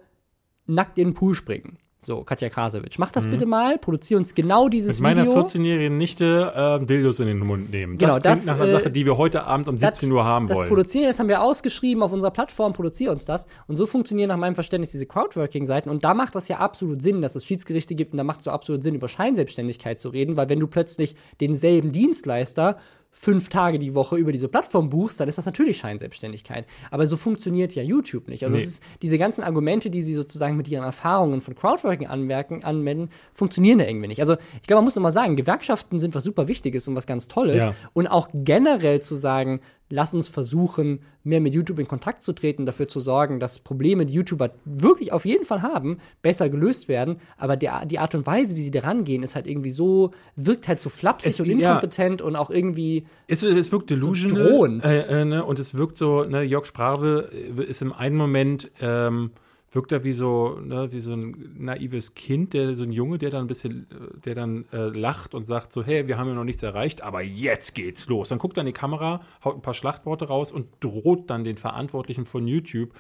nackt in den Pool springen. So, Katja Krasowitsch, mach das bitte mal, produziere uns genau dieses Mhm. Mit meiner Video. 14-jährigen Nichte ähm, Dildos in den Mund nehmen. Genau, das klingt das, nach einer äh, Sache, die wir heute Abend um 17 Uhr haben das wollen. Produzieren, das haben wir ausgeschrieben auf unserer Plattform, produziere uns das. Und so funktionieren nach meinem Verständnis diese Crowdworking-Seiten. Und da macht das ja absolut Sinn, dass es Schiedsgerichte gibt. Und da macht es so absolut Sinn, über Scheinselbstständigkeit zu reden, weil wenn du plötzlich denselben Dienstleister fünf Tage die Woche über diese Plattform buchst, dann ist das natürlich Scheinselbstständigkeit. Aber so funktioniert ja YouTube nicht. Also Nee. ist, diese ganzen Argumente, die sie sozusagen mit ihren Erfahrungen von Crowdworking anmerken, anwenden, funktionieren da irgendwie nicht. Also ich glaube, man muss nochmal sagen, Gewerkschaften sind was super Wichtiges und was ganz Tolles. Ja. Und auch generell zu sagen, lass uns versuchen, mehr mit YouTube in Kontakt zu treten, dafür zu sorgen, dass Probleme, die YouTuber wirklich auf jeden Fall haben, besser gelöst werden. Aber der, die Art und Weise, wie sie da rangehen, ist halt irgendwie so, wirkt halt so flapsig Es- und ja. inkompetent und auch irgendwie. Es, es wirkt delusional. drohend. Äh, äh, ne? Und es wirkt so, ne, Jörg Sprave äh, ist im einen Moment, ähm, wirkt er wie so, ne, wie so ein naives Kind, der so ein Junge, der dann ein bisschen, äh, der dann äh, lacht und sagt so, hey, wir haben ja noch nichts erreicht, aber jetzt geht's los. Dann guckt er in die Kamera, haut ein paar Schlachtworte raus und droht dann den Verantwortlichen von YouTube.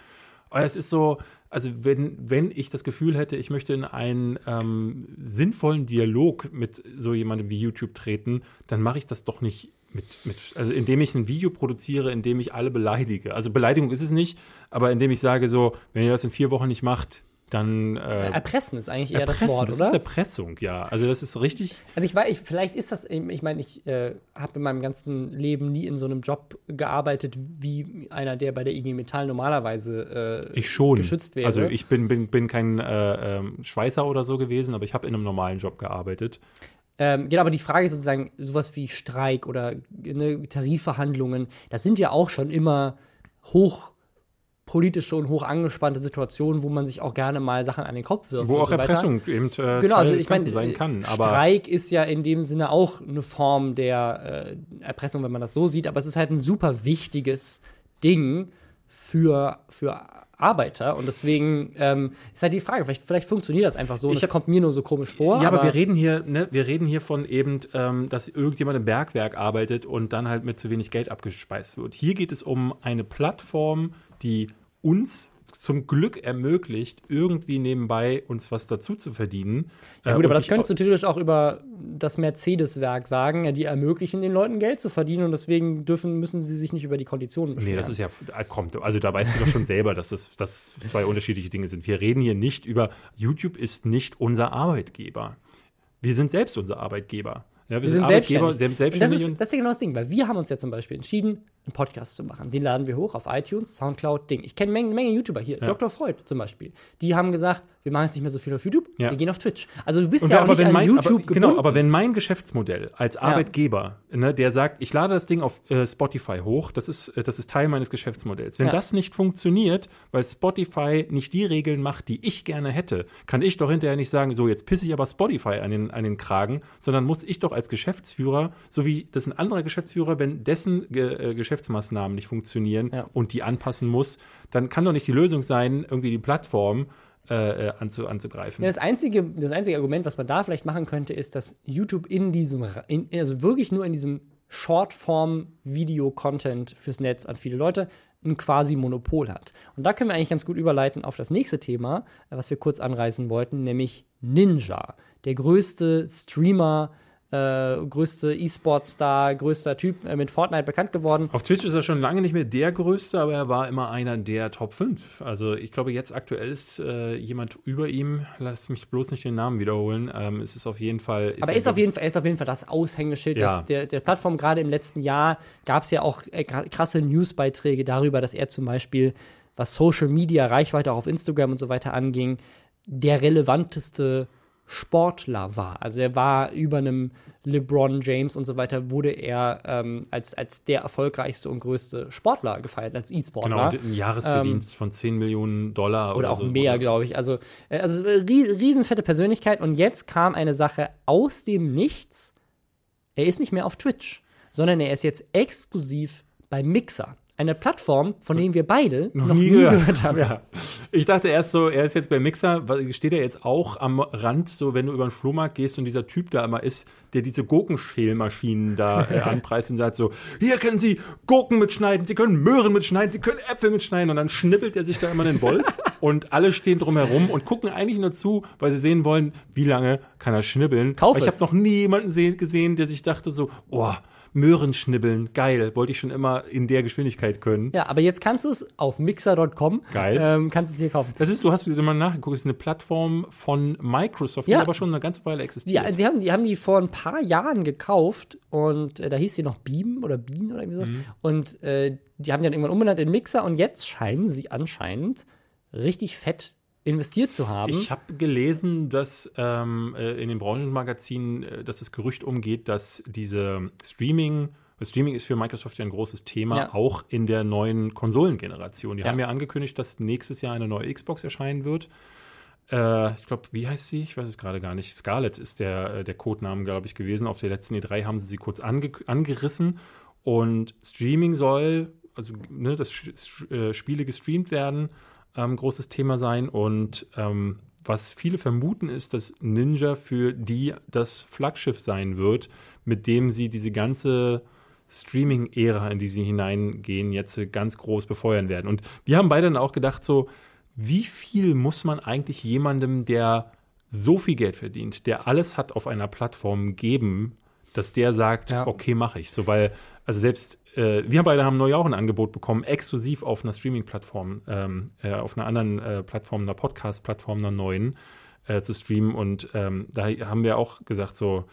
Aber es ist so, also wenn, wenn ich das Gefühl hätte, ich möchte in einen ähm, sinnvollen Dialog mit so jemandem wie YouTube treten, dann mache ich das doch nicht mit, mit, also indem ich ein Video produziere, in dem ich alle beleidige. Also Beleidigung ist es nicht, aber indem ich sage so, wenn ihr das in vier Wochen nicht macht, dann äh, Erpressen ist eigentlich eher erpressen. das Wort, das oder? ist Erpressung, ja. Also das ist richtig. Also ich weiß, ich, vielleicht ist das, ich meine, ich äh, habe in meinem ganzen Leben nie in so einem Job gearbeitet wie einer, der bei der IG Metall normalerweise äh, Ich schon. geschützt wäre. Also ich bin, bin, bin kein äh, ähm, Schweißer oder so gewesen, aber ich habe in einem normalen Job gearbeitet. Ähm, genau, aber die Frage ist sozusagen, sowas wie Streik oder ne, Tarifverhandlungen, das sind ja auch schon immer hoch politische und hoch angespannte Situationen, wo man sich auch gerne mal Sachen an den Kopf wirft. Wo auch so weiter. Erpressung eben äh, Genau, also ich meine, sein kann. Aber Streik ist ja in dem Sinne auch eine Form der äh, Erpressung, wenn man das so sieht, aber es ist halt ein super wichtiges Ding für, für Arbeiter und deswegen ähm, ist halt die Frage, vielleicht, vielleicht funktioniert das einfach so und Ich das kommt mir nur so komisch vor. ja, aber, wir reden hier, ne, wir reden hier von eben, ähm, dass irgendjemand im Bergwerk arbeitet und dann halt mit zu wenig Geld abgespeist wird. Hier geht es um eine Plattform, die uns zum Glück ermöglicht, irgendwie nebenbei uns was dazu zu verdienen. Ja, gut, äh, aber das könntest du theoretisch auch über das Mercedes-Werk sagen. Die ermöglichen den Leuten Geld zu verdienen und deswegen dürfen, müssen sie sich nicht über die Konditionen beschweren. Nee, das ist ja, kommt, also da weißt du doch schon selber, dass das, das zwei unterschiedliche Dinge sind. Wir reden hier nicht über, YouTube ist nicht unser Arbeitgeber. Wir sind selbst unser Arbeitgeber. Ja, wir, wir sind, sind selbstständig. selbstständig. Das, ist, das ist ja genau das Ding, weil wir haben uns ja zum Beispiel entschieden, einen Podcast zu machen. Den laden wir hoch auf iTunes, Soundcloud, Ding. Ich kenne eine Menge, YouTuber hier, ja. Dr. Freud zum Beispiel. Die haben gesagt, wir machen jetzt nicht mehr so viel auf YouTube, ja. wir gehen auf Twitch. Also du bist Und ja auch nicht an mein, YouTube aber, Genau, aber wenn mein Geschäftsmodell als Arbeitgeber, ja. ne, der sagt, ich lade das Ding auf äh, Spotify hoch, das ist, äh, das ist Teil meines Geschäftsmodells. Wenn das nicht funktioniert, weil Spotify nicht die Regeln macht, die ich gerne hätte, kann ich doch hinterher nicht sagen, so jetzt pisse ich aber Spotify an den, an den Kragen, sondern muss ich doch als Geschäftsführer, so wie das ein anderer Geschäftsführer, wenn dessen äh, Geschäftsmaßnahmen nicht funktionieren ja. und die anpassen muss, dann kann doch nicht die Lösung sein, irgendwie die Plattform äh, äh anzu, anzugreifen. Ja, das, einzige, das einzige Argument, was man da vielleicht machen könnte, ist, dass YouTube in diesem, in, also wirklich nur in diesem Shortform-Video-Content fürs Netz an viele Leute ein quasi Monopol hat. Und da können wir eigentlich ganz gut überleiten auf das nächste Thema, was wir kurz anreißen wollten, nämlich Ninja, der größte Streamer äh, größte E-Sport-Star, größter Typ äh, mit Fortnite bekannt geworden. Auf Twitch ist er schon lange nicht mehr der größte, aber er war immer einer der Top 5. Also ich glaube, jetzt aktuell ist äh, jemand über ihm. Lass mich bloß nicht den Namen wiederholen. Ähm, es ist auf jeden Fall. aber er ist, auf jeden Fall, er ist auf jeden Fall das Aushängeschild ja. der, der Plattform. Gerade im letzten Jahr gab es ja auch äh, krasse Newsbeiträge darüber, dass er zum Beispiel, was Social Media, Reichweite auch auf Instagram und so weiter anging, der relevanteste Sportler war. Also er war über einem LeBron James und so weiter, wurde er ähm, als, als der erfolgreichste und größte Sportler gefeiert, als E-Sportler. Genau, ein Jahresverdienst ähm, von 10 Millionen Dollar. Oder, oder auch so, mehr, glaube ich. Also, äh, also riesenfette Persönlichkeit. Und jetzt kam eine Sache aus dem Nichts. Er ist nicht mehr auf Twitch, sondern er ist jetzt exklusiv bei Mixer eine Plattform, von denen wir beide noch, noch nie, gehört, haben. Ja. Ich dachte erst so, er ist jetzt bei Mixer, steht er jetzt auch am Rand, so wenn du über den Flohmarkt gehst und dieser Typ da immer ist, der diese Gurkenschälmaschinen da äh, anpreist und sagt so, hier können Sie Gurken mitschneiden, Sie können Möhren mitschneiden, Sie können Äpfel mitschneiden und dann schnippelt er sich da immer den Wolf und alle stehen drumherum und gucken eigentlich nur zu, weil sie sehen wollen, wie lange kann er schnibbeln. Kauf ich habe noch nie jemanden gesehen, der sich dachte so, oh, Möhren schnibbeln, geil, wollte ich schon immer in der Geschwindigkeit können. Ja, aber jetzt kannst du es auf mixer.com, geil, ähm, kannst es hier kaufen. Das ist, du hast wieder mal nachgeguckt, es ist eine Plattform von Microsoft, ja. die aber schon eine ganze Weile existiert. Ja, sie haben, die haben die vor ein paar Jahren gekauft und äh, da hieß sie noch Beam oder Bean oder irgendwie sowas. Mhm. Und äh, die haben die dann irgendwann umbenannt in Mixer und jetzt scheinen sie anscheinend richtig fett investiert zu haben. Ich habe gelesen, dass ähm, äh, in den Branchenmagazinen, äh, dass das Gerücht umgeht, dass diese Streaming, Streaming ist für Microsoft ja ein großes Thema, ja. auch in der neuen Konsolengeneration. Die ja. haben ja angekündigt, dass nächstes Jahr eine neue Xbox erscheinen wird. Äh, ich glaube, wie heißt sie? Ich weiß es gerade gar nicht. Scarlett ist der, der Codename, glaube ich, gewesen. Auf der letzten E3 haben sie sie kurz ange angerissen. Und Streaming soll, also ne, dass äh, Spiele gestreamt werden ähm, großes Thema sein. Und ähm, was viele vermuten, ist, dass Ninja für die das Flaggschiff sein wird, mit dem sie diese ganze Streaming-Ära, in die sie hineingehen, jetzt ganz groß befeuern werden. Und wir haben beide dann auch gedacht, so, wie viel muss man eigentlich jemandem, der so viel Geld verdient, der alles hat auf einer Plattform geben, dass der sagt, ja. okay, mache ich. So, weil, also selbst äh, wir beide haben neu auch ein Angebot bekommen, exklusiv auf einer Streaming-Plattform, ähm, äh, auf einer anderen äh, Plattform, einer Podcast-Plattform, einer neuen, äh, zu streamen. Und ähm, da haben wir auch gesagt, so,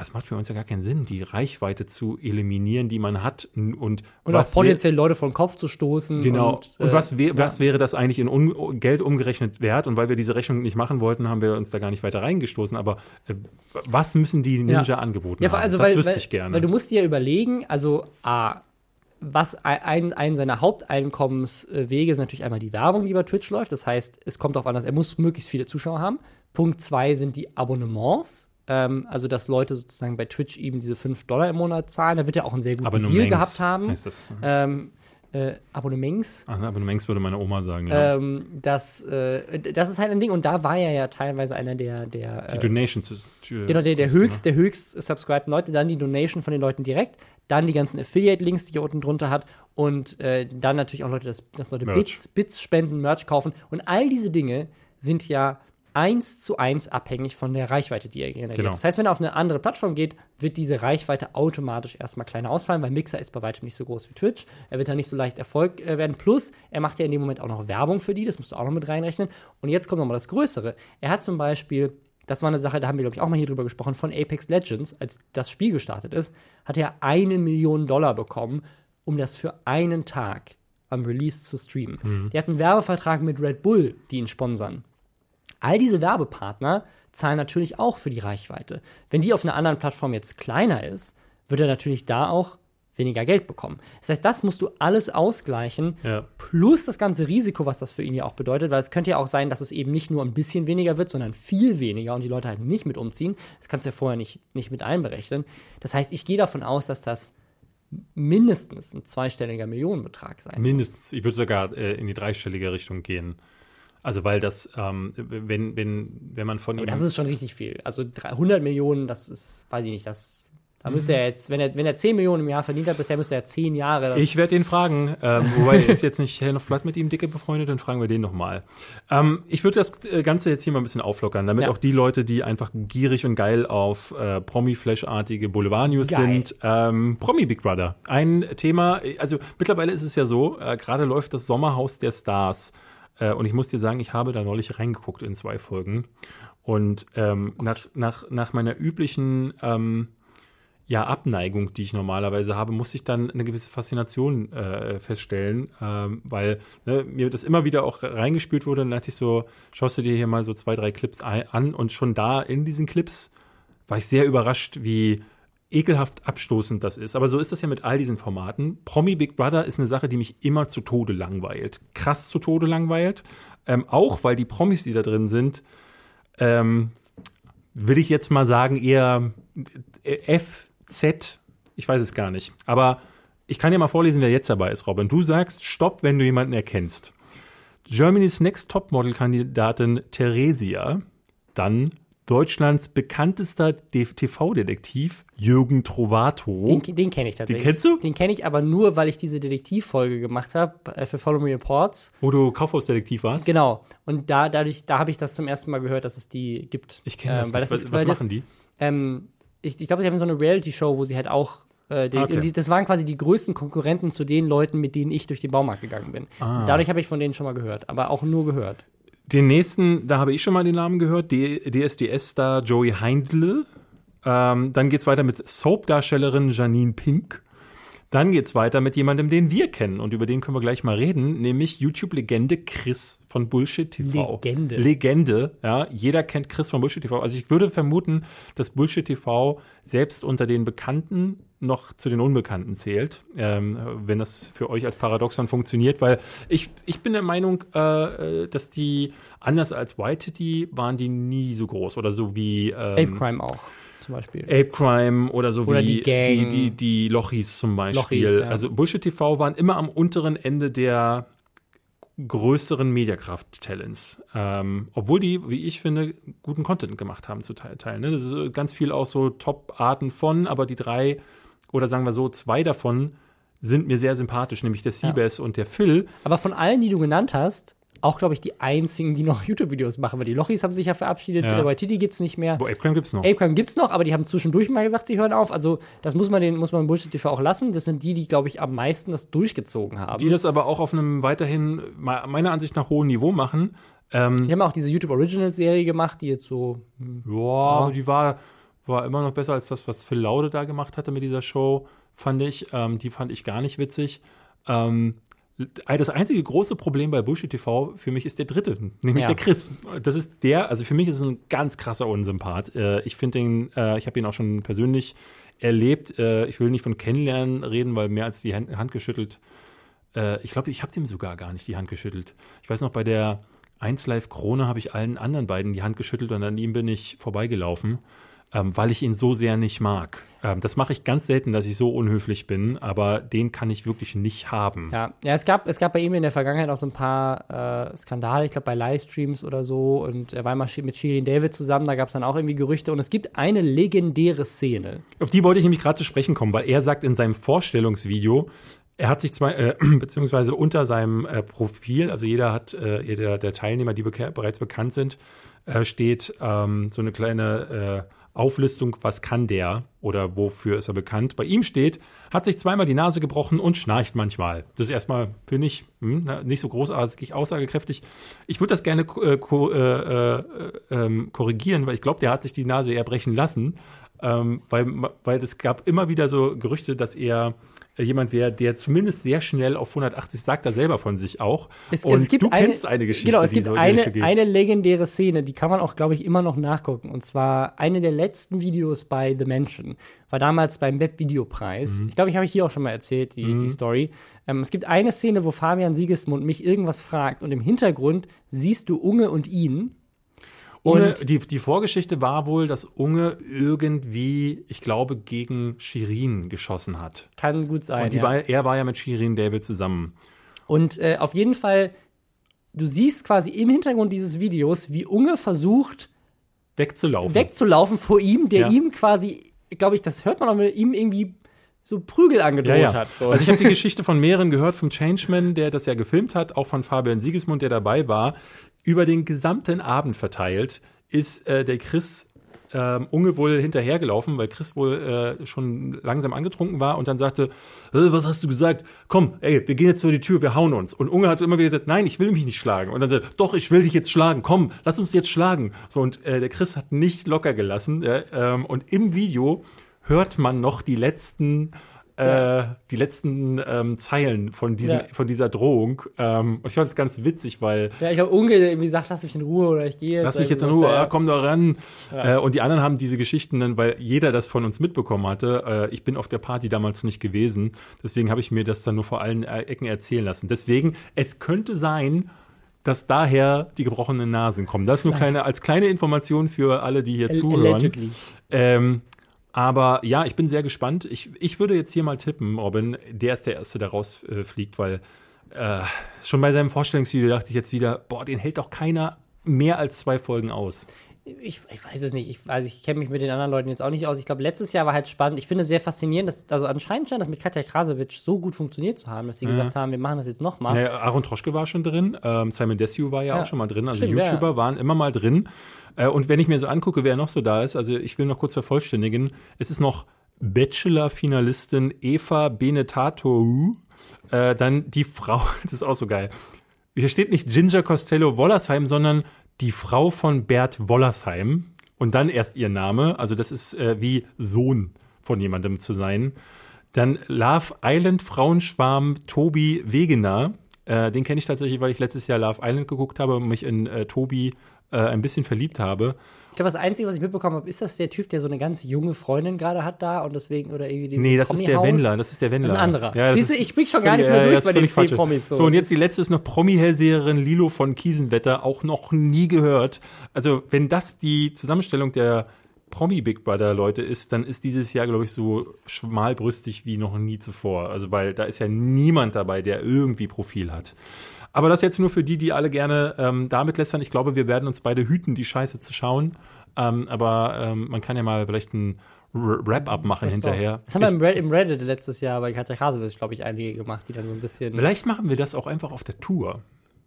es macht für uns ja gar keinen Sinn, die Reichweite zu eliminieren, die man hat. Und, und auch potenziell Leute vom Kopf zu stoßen. Genau. Und, und was, wär, ja. was wäre das eigentlich in un Geld umgerechnet wert? Und weil wir diese Rechnung nicht machen wollten, haben wir uns da gar nicht weiter reingestoßen. Aber äh, was müssen die Ninja ja. angeboten ja, also haben? Das weil, wüsste ich gerne. Weil du musst dir überlegen, also A, was ein, ein seiner Haupteinkommenswege ist natürlich einmal die Werbung, die bei Twitch läuft. Das heißt, es kommt darauf an, dass er muss möglichst viele Zuschauer haben. Punkt zwei sind die Abonnements ähm, also, dass Leute sozusagen bei Twitch eben diese 5 Dollar im Monat zahlen. Da wird er auch einen sehr guten Deal gehabt haben. Das, ähm, äh, Abonnements. Ach, Abonnements würde meine Oma sagen, ja. Ähm, das, äh, das ist halt ein Ding. Und da war er ja teilweise einer der. der die äh, Donations. Genau, der, der höchst, der höchst subscribed Leute, dann die Donation von den Leuten direkt, dann die ganzen Affiliate-Links, die er unten drunter hat und äh, dann natürlich auch Leute, dass, dass Leute Bits, Bits spenden, Merch kaufen. Und all diese Dinge sind ja eins zu eins abhängig von der Reichweite, die er generiert. Genau. Das heißt, wenn er auf eine andere Plattform geht, wird diese Reichweite automatisch erstmal kleiner ausfallen, weil Mixer ist bei weitem nicht so groß wie Twitch. Er wird da nicht so leicht Erfolg äh, werden. Plus, er macht ja in dem Moment auch noch Werbung für die, das musst du auch noch mit reinrechnen. Und jetzt kommt nochmal das Größere. Er hat zum Beispiel, das war eine Sache, da haben wir, glaube ich, auch mal hier drüber gesprochen, von Apex Legends, als das Spiel gestartet ist, hat er eine Million Dollar bekommen, um das für einen Tag am Release zu streamen. Mhm. Der hat einen Werbevertrag mit Red Bull, die ihn sponsern. All diese Werbepartner zahlen natürlich auch für die Reichweite. Wenn die auf einer anderen Plattform jetzt kleiner ist, wird er natürlich da auch weniger Geld bekommen. Das heißt, das musst du alles ausgleichen, ja. plus das ganze Risiko, was das für ihn ja auch bedeutet, weil es könnte ja auch sein, dass es eben nicht nur ein bisschen weniger wird, sondern viel weniger und die Leute halt nicht mit umziehen. Das kannst du ja vorher nicht, nicht mit einberechnen. Das heißt, ich gehe davon aus, dass das mindestens ein zweistelliger Millionenbetrag sein Mindestens, muss. ich würde sogar äh, in die dreistellige Richtung gehen. Also weil das, ähm, wenn, wenn, wenn man von Aber Das ist schon richtig viel. Also 100 Millionen, das ist, weiß ich nicht, das da müsste er jetzt, wenn er, wenn er 10 Millionen im Jahr verdient hat, bisher müsste er 10 Jahre. Ich werde ihn fragen, ähm, wobei er ist jetzt nicht Hell of Blood mit ihm dicke befreundet, dann fragen wir den nochmal. Ähm, ich würde das äh, Ganze jetzt hier mal ein bisschen auflockern, damit ja. auch die Leute, die einfach gierig und geil auf äh, Promi-Flash-artige Boulevard-News sind, ähm, Promi Big Brother. Ein Thema, also mittlerweile ist es ja so, äh, gerade läuft das Sommerhaus der Stars äh, und ich muss dir sagen, ich habe da neulich reingeguckt in zwei Folgen. Und ähm, nach, nach, nach meiner üblichen ähm, ja, Abneigung, die ich normalerweise habe, musste ich dann eine gewisse Faszination äh, feststellen, ähm, weil ne, mir das immer wieder auch reingespielt wurde. Und dann dachte ich so, schaust du dir hier mal so zwei, drei Clips an und schon da in diesen Clips war ich sehr überrascht, wie ekelhaft abstoßend das ist. Aber so ist das ja mit all diesen Formaten. Promi Big Brother ist eine Sache, die mich immer zu Tode langweilt. Krass zu Tode langweilt. Ähm, auch weil die Promis, die da drin sind, ähm, will ich jetzt mal sagen, eher F, Z, ich weiß es gar nicht. Aber ich kann dir mal vorlesen, wer jetzt dabei ist, Robin. Du sagst Stopp, wenn du jemanden erkennst. Germany's Next Topmodel-Kandidatin Theresia, dann Deutschlands bekanntester TV-Detektiv, Jürgen Trovato. Den, den kenne ich tatsächlich. Den kennst du? Den kenne ich aber nur, weil ich diese Detektivfolge gemacht habe äh, für Follow Me Reports. Wo du Kaufhausdetektiv warst? Genau. Und da, dadurch, da habe ich das zum ersten Mal gehört, dass es die gibt. Ich kenne das, ähm, weil das was, ist, was machen die? Ähm, ich, ich glaube, sie haben so eine Reality-Show, wo sie halt auch äh, die, okay. das waren quasi die größten Konkurrenten zu den Leuten, mit denen ich durch den Baumarkt gegangen bin. Ah. Dadurch habe ich von denen schon mal gehört, aber auch nur gehört. Den nächsten, da habe ich schon mal den Namen gehört, DSDS-Star Joey Heindle. Ähm, dann es weiter mit Soap-Darstellerin Janine Pink. Dann geht es weiter mit jemandem, den wir kennen und über den können wir gleich mal reden, nämlich YouTube-Legende Chris von Bullshit TV. Legende. Legende, ja. Jeder kennt Chris von Bullshit TV. Also ich würde vermuten, dass Bullshit TV selbst unter den Bekannten noch zu den Unbekannten zählt, ähm, wenn das für euch als Paradoxon funktioniert, weil ich, ich bin der Meinung, äh, dass die, anders als White Titty, waren die nie so groß oder so wie ähm, Ape Crime auch zum Beispiel. Ape Crime oder so oder wie die, die, die, die Lochis zum Beispiel. Lochis, ja. Also Bullshit TV waren immer am unteren Ende der größeren Mediakraft-Talents. Ähm, obwohl die, wie ich finde, guten Content gemacht haben zu teilen. Ne? Das ist ganz viel auch so Top-Arten von, aber die drei, oder sagen wir so, zwei davon sind mir sehr sympathisch, nämlich der Seabass ja. und der Phil. Aber von allen, die du genannt hast, auch, glaube ich, die einzigen, die noch YouTube-Videos machen, weil die Lochis haben sich ja verabschiedet, ja. bei Titi gibt es nicht mehr. Wo Apecrime gibt es noch. Apecrime gibt es noch, aber die haben zwischendurch mal gesagt, sie hören auf. Also, das muss man den, muss man Bullshit TV auch lassen. Das sind die, die, glaube ich, am meisten das durchgezogen haben. Die das aber auch auf einem weiterhin, meiner Ansicht nach, hohen Niveau machen. Ähm, die haben auch diese YouTube Originals Serie gemacht, die jetzt so. Hm, ja, aber die war, war immer noch besser als das, was Phil Laude da gemacht hatte mit dieser Show, fand ich. Ähm, die fand ich gar nicht witzig. Ähm, das einzige große Problem bei Bullshit TV für mich ist der dritte, nämlich ja. der Chris. Das ist der, also für mich ist es ein ganz krasser Unsympath. Äh, ich finde ihn, äh, ich habe ihn auch schon persönlich erlebt. Äh, ich will nicht von Kennenlernen reden, weil mehr als die Hand geschüttelt. Ich glaube, ich habe dem sogar gar nicht die Hand geschüttelt. Ich weiß noch, bei der 1 Live Krone habe ich allen anderen beiden die Hand geschüttelt und an ihm bin ich vorbeigelaufen. Ähm, weil ich ihn so sehr nicht mag. Ähm, das mache ich ganz selten, dass ich so unhöflich bin, aber den kann ich wirklich nicht haben. Ja, ja es, gab, es gab bei ihm in der Vergangenheit auch so ein paar äh, Skandale, ich glaube bei Livestreams oder so. Und er war mal mit Shirin David zusammen, da gab es dann auch irgendwie Gerüchte. Und es gibt eine legendäre Szene. Auf die wollte ich nämlich gerade zu sprechen kommen, weil er sagt in seinem Vorstellungsvideo, er hat sich zwar, äh, beziehungsweise unter seinem äh, Profil, also jeder hat, äh, jeder der Teilnehmer, die beka bereits bekannt sind, äh, steht ähm, so eine kleine äh, Auflistung, was kann der oder wofür ist er bekannt. Bei ihm steht, hat sich zweimal die Nase gebrochen und schnarcht manchmal. Das ist erstmal, finde ich, hm, nicht so großartig aussagekräftig. Ich würde das gerne äh, ko äh, äh, ähm, korrigieren, weil ich glaube, der hat sich die Nase eher brechen lassen. Ähm, weil, weil es gab immer wieder so Gerüchte, dass er jemand wäre, der zumindest sehr schnell auf 180 sagt er selber von sich auch. Es, und es gibt du eine, kennst eine Geschichte. Genau, es gibt so eine, eine legendäre Szene, die kann man auch, glaube ich, immer noch nachgucken. Und zwar eine der letzten Videos bei The Mansion. War damals beim Webvideopreis. Mhm. Ich glaube, ich habe hier auch schon mal erzählt, die, mhm. die Story. Ähm, es gibt eine Szene, wo Fabian Siegesmund mich irgendwas fragt und im Hintergrund siehst du Unge und ihn Unge, die, die Vorgeschichte war wohl, dass Unge irgendwie, ich glaube, gegen Shirin geschossen hat. Kann gut sein. Und ja. war, er war ja mit Shirin David zusammen. Und äh, auf jeden Fall, du siehst quasi im Hintergrund dieses Videos, wie Unge versucht, wegzulaufen. Wegzulaufen vor ihm, der ja. ihm quasi, glaube ich, das hört man auch mit ihm irgendwie so Prügel angedroht ja, ja. hat. So. Also ich habe die Geschichte von mehreren gehört, vom Changeman, der das ja gefilmt hat, auch von Fabian Siegesmund, der dabei war, über den gesamten Abend verteilt ist äh, der Chris ähm, Unge wohl hinterhergelaufen, weil Chris wohl äh, schon langsam angetrunken war und dann sagte, was hast du gesagt? Komm, ey, wir gehen jetzt vor die Tür, wir hauen uns. Und Unge hat immer wieder gesagt, nein, ich will mich nicht schlagen. Und dann sagt, doch, ich will dich jetzt schlagen, komm, lass uns jetzt schlagen. So, und äh, der Chris hat nicht locker gelassen. Äh, ähm, und im Video hört man noch die letzten äh, die letzten ähm, Zeilen von, diesem, ja. von dieser Drohung. Ähm, und ich fand es ganz witzig, weil. Ja, ich habe Unge irgendwie gesagt, lass mich in Ruhe oder ich gehe jetzt. Lass mich jetzt in Ruhe, ah, komm doch ran. Ja. Äh, und die anderen haben diese Geschichten dann, weil jeder das von uns mitbekommen hatte. Äh, ich bin auf der Party damals nicht gewesen. Deswegen habe ich mir das dann nur vor allen Ecken erzählen lassen. Deswegen, es könnte sein, dass daher die gebrochenen Nasen kommen. Das nur kleine, als kleine Information für alle, die hier Al zuhören. Ähm, aber ja, ich bin sehr gespannt. Ich, ich würde jetzt hier mal tippen, Robin, der ist der Erste, der rausfliegt, weil äh, schon bei seinem Vorstellungsvideo dachte ich jetzt wieder, boah, den hält doch keiner mehr als zwei Folgen aus. Ich, ich, weiß es nicht. Ich, also ich kenne mich mit den anderen Leuten jetzt auch nicht aus. Ich glaube, letztes Jahr war halt spannend. Ich finde es sehr faszinierend, dass, also anscheinend scheint das mit Katja Krasowitsch so gut funktioniert zu haben, dass sie ja. gesagt haben, wir machen das jetzt nochmal. Ja, Aaron Troschke war schon drin, ähm, Simon Desue war ja, ja, auch schon mal drin. Also Stimmt, YouTuber ja. waren immer mal drin. Äh, und wenn ich mir so angucke, wer noch so da ist, also ich will noch kurz vervollständigen, es ist noch Bachelor-Finalistin Eva Benetato, äh, dann die Frau, das ist auch so geil. Hier steht nicht Ginger Costello Wollersheim, sondern die Frau von Bert Wollersheim und dann erst ihr Name. Also das ist äh, wie Sohn von jemandem zu sein. Dann Love Island Frauenschwarm Tobi Wegener. Äh, den kenne ich tatsächlich, weil ich letztes Jahr Love Island geguckt habe und mich in äh, Tobi äh, ein bisschen verliebt habe. Ich glaube, das Einzige, was ich mitbekommen habe, ist das der Typ, der so eine ganz junge Freundin gerade hat da und deswegen oder irgendwie Nee, das ist der Wendler, das ist der Wendler. Das ist ein anderer. Ja, Siehst du, ich blick schon gar nicht mehr durch ja, bei den C-Promis. So. so, und jetzt die letzte ist noch Promi-Hellseherin Lilo von Kiesenwetter, auch noch nie gehört. Also, wenn das die Zusammenstellung der Promi Big Brother Leute ist, dann ist dieses Jahr, glaube ich, so schmalbrüstig wie noch nie zuvor. Also, weil da ist ja niemand dabei, der irgendwie Profil hat. Aber das jetzt nur für die, die alle gerne ähm, damit lästern. Ich glaube, wir werden uns beide hüten, die Scheiße zu schauen. Ähm, aber ähm, man kann ja mal vielleicht ein Wrap-up machen das hinterher. Das haben wir im, Reddit letztes Jahr bei Katja Krasowitsch, glaube ich, einige gemacht, die dann so ein bisschen. Vielleicht machen wir das auch einfach auf der Tour.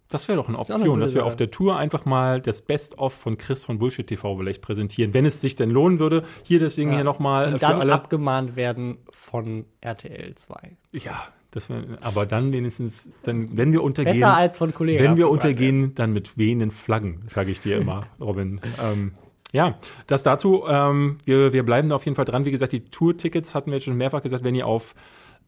Das wäre doch eine das Option, eine dass wir auf der Tour einfach mal das Best-of von Chris von Bullshit TV vielleicht präsentieren, wenn es sich denn lohnen würde. Hier deswegen ja. hier nochmal für dann alle. abgemahnt werden von RTL 2. Ja, das wär, aber dann wenigstens, dann, wenn wir untergehen. Besser als von Kollegen. Wenn wir untergehen, dann mit wehenden Flaggen, sage ich dir immer, Robin. Ähm, ja, das dazu. Ähm, wir, wir bleiben da auf jeden Fall dran. Wie gesagt, die Tour-Tickets hatten wir jetzt schon mehrfach gesagt, wenn ihr auf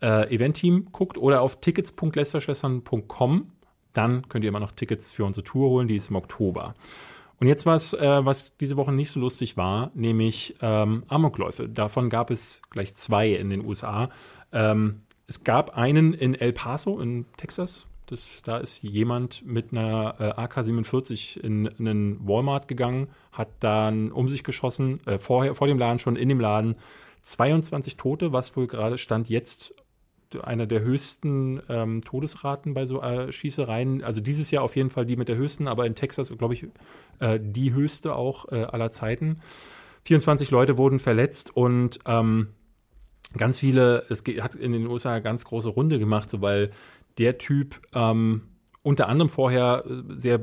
äh, Eventteam guckt oder auf tickets.lästerschwestern.com, dann könnt ihr immer noch Tickets für unsere Tour holen, die ist im Oktober. Und jetzt was, äh, was diese Woche nicht so lustig war, nämlich ähm, Amokläufe. Davon gab es gleich zwei in den USA. Ähm, es gab einen in El Paso in Texas, Das, da ist jemand mit einer äh, AK-47 in, in einen Walmart gegangen, hat dann um sich geschossen, äh, vorher, vor dem Laden schon, in dem Laden. 22 Tote, was wohl gerade stand jetzt einer der höchsten ähm, Todesraten bei so äh, Schießereien. Also dieses Jahr auf jeden Fall die mit der höchsten, aber in Texas, glaube ich, äh, die höchste auch äh, aller Zeiten. 24 Leute wurden verletzt und ähm, ganz viele, es hat in den USA eine ganz große Runde gemacht, so weil der Typ ähm, unter anderem vorher äh, sehr,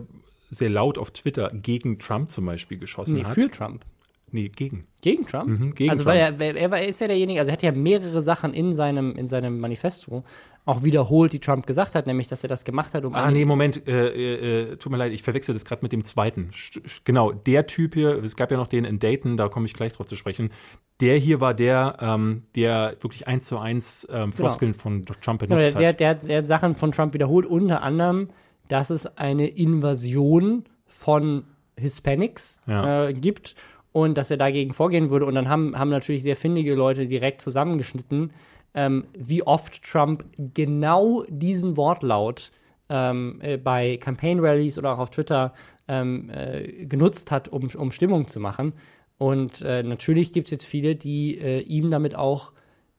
sehr laut auf Twitter gegen Trump zum Beispiel geschossen nee, hat. Für Trump. Nee, gegen. Gegen Trump? Mhm, gegen also, Trump. weil er, er, er ist ja derjenige, also er hat ja mehrere Sachen in seinem, in seinem Manifesto auch wiederholt, die Trump gesagt hat, nämlich, dass er das gemacht hat, um. Ah, nee, Moment, äh, äh, äh, tut mir leid, ich verwechsel das gerade mit dem zweiten. Genau, der Typ hier, es gab ja noch den in Dayton, da komme ich gleich drauf zu sprechen. Der hier war der, ähm, der wirklich eins zu eins ähm, genau. Floskeln genau. von Trump benutzt genau, der, hat. Der, der, der hat Sachen von Trump wiederholt, unter anderem, dass es eine Invasion von Hispanics ja. äh, gibt und dass er dagegen vorgehen würde. Und dann haben, haben natürlich sehr findige Leute direkt zusammengeschnitten, ähm, wie oft Trump genau diesen Wortlaut ähm, äh, bei Campaign-Rallies oder auch auf Twitter ähm, äh, genutzt hat, um, um Stimmung zu machen. Und äh, natürlich gibt es jetzt viele, die äh, ihm damit auch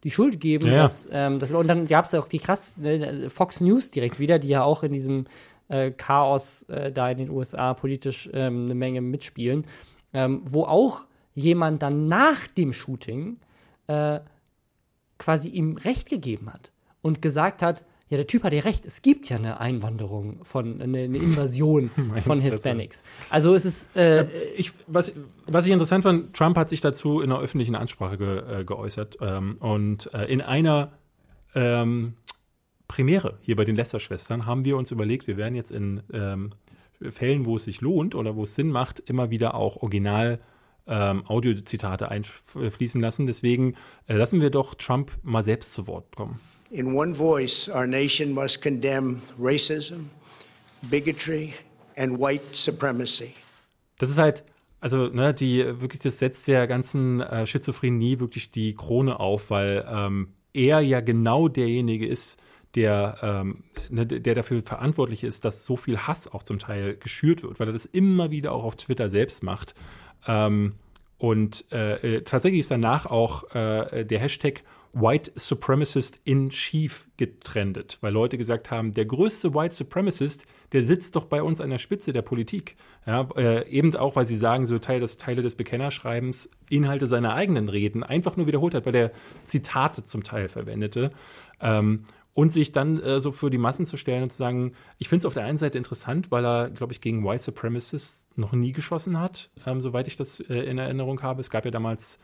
die Schuld geben. Ja. Dass, ähm, dass, und dann gab es auch die krass, äh, Fox News direkt wieder, die ja auch in diesem äh, Chaos äh, da in den USA politisch ähm, eine Menge mitspielen ähm, wo auch jemand dann nach dem Shooting quasi ihm Recht gegeben hat und gesagt hat, ja, der Typ hat ja recht, es gibt ja eine Einwanderung von, eine, eine Invasion von Hispanics. Also es ist. Äh, ich, was, was ich interessant fand, Trump hat sich dazu in einer öffentlichen Ansprache ge, äh, geäußert. Ähm, und äh, in einer ähm, Premiere hier bei den Lester-Schwestern haben wir uns überlegt, wir werden jetzt in ähm, Fällen, wo es sich lohnt oder wo es Sinn macht, immer wieder auch Original ähm, Audiozitate einfließen lassen. Deswegen äh, lassen wir doch Trump mal selbst zu Wort kommen. In one voice, our nation must condemn racism, bigotry and white supremacy. Das ist halt, also ne, die wirklich, das setzt der ganzen äh, Schizophrenie wirklich die Krone auf, weil ähm, er ja genau derjenige ist, der, ähm, ne, der dafür verantwortlich ist, dass so viel Hass auch zum Teil geschürt wird, weil er das immer wieder auch auf Twitter selbst macht. Ähm, und äh, äh tatsächlich ist danach auch äh, der Hashtag White Supremacist in Chief getrendet, weil Leute gesagt haben, der größte White Supremacist, der sitzt doch bei uns an der Spitze der Politik. Ja, äh, eben auch, weil sie sagen, so Teil des, Teile des Bekennerschreibens Inhalte seiner eigenen Reden einfach nur wiederholt hat, weil er Zitate zum Teil verwendete. Ähm, und sich dann äh, so für die Massen zu stellen und zu sagen, ich finde es auf der einen Seite interessant, weil er, glaube ich, gegen White Supremacists noch nie geschossen hat, ähm, soweit ich das äh, in Erinnerung habe. Es gab ja damals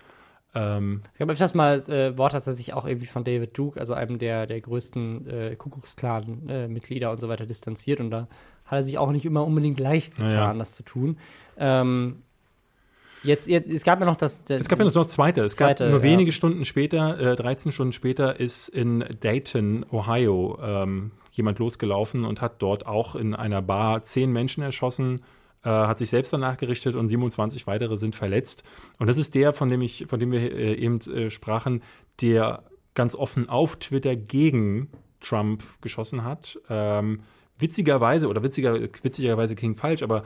ähm, ich habe öfters mal äh, Wort, dass er sich auch irgendwie von David Duke, also einem der, der größten äh, Kuckucksklan-Mitglieder äh, und so weiter, distanziert. Und da hat er sich auch nicht immer unbedingt leicht getan, ja. das zu tun. Ähm, Jetzt, jetzt, es gab ja noch das. es gab ja noch das zweite. Es zweite, gab nur ja. wenige Stunden später, äh, 13 Stunden später, ist in Dayton, Ohio, ähm, jemand losgelaufen und hat dort auch in einer Bar zehn Menschen erschossen, äh, hat sich selbst danach gerichtet und 27 weitere sind verletzt. Und das ist der, von dem ich, von dem wir äh, eben äh, sprachen, der ganz offen auf Twitter gegen Trump geschossen hat. Ähm, witzigerweise, oder witziger, witzigerweise klingt falsch, aber